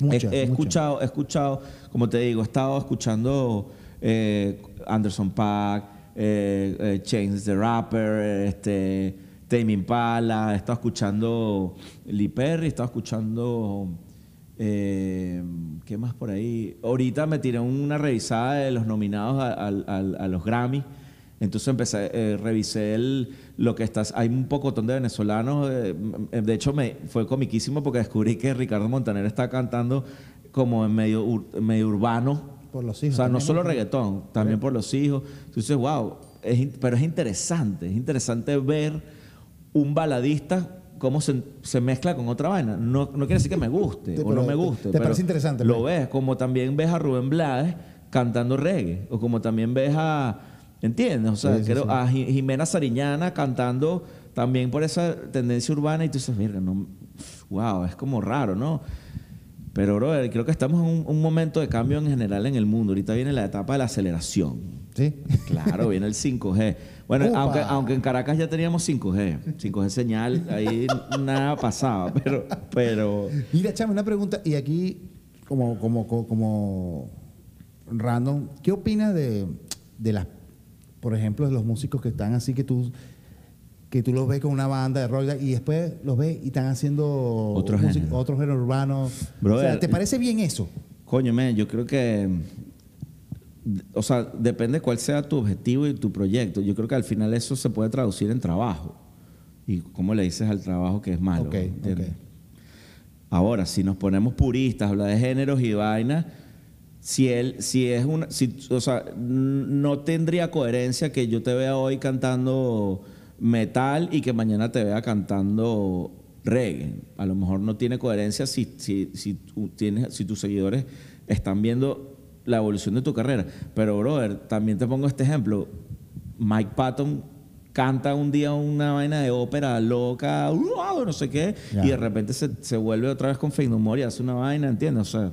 Speaker 1: Mucha,
Speaker 3: he, he
Speaker 1: mucha.
Speaker 3: escuchado, he escuchado, como te digo, he estado escuchando eh, Anderson Paak, eh, eh, the Rapper, este, Tame Impala, he estado escuchando Lee Perry, he escuchando eh, ¿qué más por ahí? Ahorita me tiré una revisada de los nominados a, al- a los Grammy. Entonces empecé, eh, revisé el, lo que estás. Hay un pocotón de venezolanos. eh, de hecho, me fue comiquísimo porque descubrí que Ricardo Montaner está cantando como en medio, medio urbano.
Speaker 1: Por los
Speaker 3: O
Speaker 1: hijos.
Speaker 3: sea, no solo
Speaker 1: ¿no?
Speaker 3: reggaetón, también por los hijos. Entonces, wow, es pero es interesante, es interesante ver un baladista cómo se, se mezcla con otra vaina. No, no quiere decir que me guste
Speaker 1: Te-
Speaker 3: o no me
Speaker 1: te-
Speaker 3: guste.
Speaker 1: te
Speaker 3: pero
Speaker 1: parece interesante,
Speaker 3: Lo
Speaker 1: pues.
Speaker 3: ves, como también ves a Rubén Blades cantando reggae, o como también ves a, ¿entiendes? O sea,
Speaker 1: Sí,
Speaker 3: creo,
Speaker 1: sí.
Speaker 3: a Ji- Jimena Sariñana cantando también por esa tendencia urbana y tú dices, mira, no, wow, es como raro, ¿no? Pero, brother, creo que estamos en un, un momento de cambio en general en el mundo. Ahorita viene la etapa de la aceleración.
Speaker 1: Sí.
Speaker 3: Claro, viene el 5G. Bueno,
Speaker 1: Upa.
Speaker 3: aunque, aunque en Caracas ya teníamos 5G. 5G señal, ahí nada pasaba. Pero, pero
Speaker 1: Mira, Chame, una pregunta, y aquí, como, como, como, como random, ¿qué opinas de, de las, por ejemplo, de los músicos que están así que tú que tú los ves con una banda de rock y después los ves y están haciendo
Speaker 3: Otro
Speaker 1: música-
Speaker 3: género.
Speaker 1: otro género urbano. o sea, ¿te parece bien eso?
Speaker 3: Coño, man, yo creo que. O sea, depende cuál sea tu objetivo y tu proyecto. Yo creo que al final eso se puede traducir en trabajo. ¿Y cómo le dices al trabajo que es malo?
Speaker 1: Ok,
Speaker 3: ¿entiendes?
Speaker 1: ok.
Speaker 3: Ahora, si nos ponemos puristas, habla de géneros y vainas, si él, si es una, si, o sea, no tendría coherencia que yo te vea hoy cantando metal y que mañana te vea cantando reggae. A lo mejor no tiene coherencia si, si, si, tú tienes, si tus seguidores están viendo la evolución de tu carrera. Pero, brother, también te pongo este ejemplo. Mike Patton canta un día una vaina de ópera loca, ¡uh! no sé qué, y de repente se, se vuelve otra vez con Fake No More y hace una vaina, ¿entiendes? O sea,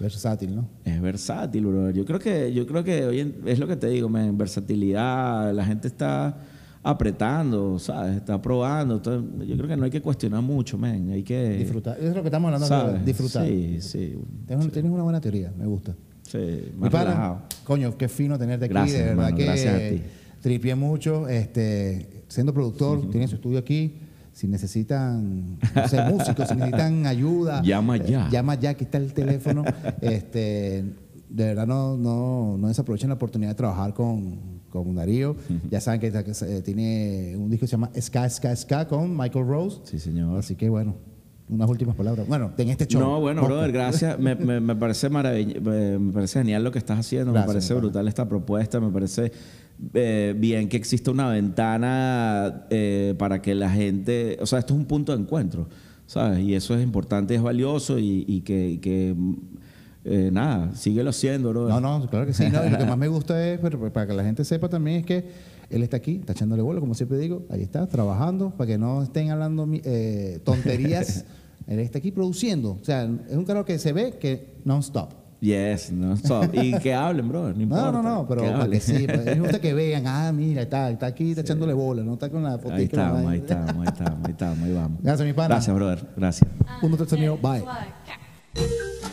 Speaker 1: Versátil, ¿no?
Speaker 3: es versátil, bro. Yo creo que, yo creo que hoy en- es lo que te digo, man, versatilidad, la gente está apretando, ¿sabes? Está probando. yo creo que no hay que cuestionar mucho, man. Hay que
Speaker 1: Disfrutar. Eso es lo que estamos hablando,
Speaker 3: ¿sabes?
Speaker 1: disfrutar.
Speaker 3: Sí, sí.
Speaker 1: Tienes, tienes una buena teoría, me gusta.
Speaker 3: Sí, más relajado.
Speaker 1: coño, qué fino tenerte aquí.
Speaker 3: Gracias,
Speaker 1: de verdad
Speaker 3: hermano,
Speaker 1: que
Speaker 3: gracias a ti.
Speaker 1: tripié mucho. Este, siendo productor, tiene su estudio aquí. Si necesitan, no sé, músicos, si necesitan ayuda,
Speaker 3: Llama ya.
Speaker 1: eh, llama ya, aquí está el teléfono. este, de verdad no, no, no desaprovechen la oportunidad de trabajar con, con Darío. Ya saben que, que se- tiene un disco que se llama Ska, Ska, Ska con Michael Rose.
Speaker 3: Sí, señor.
Speaker 1: Así que bueno, unas últimas palabras. Bueno, en este show.
Speaker 3: No, bueno, brother, gracias. Me, me- me parece maravilloso, me parece genial lo que estás haciendo,
Speaker 1: Gracias,
Speaker 3: me parece brutal esta propuesta, me parece eh, bien que exista una ventana eh, para que la gente, o sea, esto es un punto de encuentro, ¿sabes? Y eso es importante, es valioso y, y que, y que, eh, nada, síguelo haciendo, bro.
Speaker 1: No, no, claro que sí. no, y lo que más me gusta es, pero para que la gente sepa también, es que él está aquí, está echándole bola, como siempre digo, ahí está, trabajando, para que no estén hablando eh, tonterías. él está aquí produciendo. O sea, es un carro que se ve que non-stop.
Speaker 3: Yes, no, stop. Y que hablen, bro, no importa.
Speaker 1: No, no, no, pero
Speaker 3: que
Speaker 1: para que sí, pues, me gusta que vean, ah, mira, está, está aquí, está echándole bola, no está con la foto.
Speaker 3: Ahí estamos, ahí estamos, ahí estamos, ahí estamos, ahí vamos.
Speaker 1: Gracias, mi pana.
Speaker 3: Gracias, brother, gracias.
Speaker 1: Uno, tres, sonido, bye.
Speaker 2: Trois, quatre.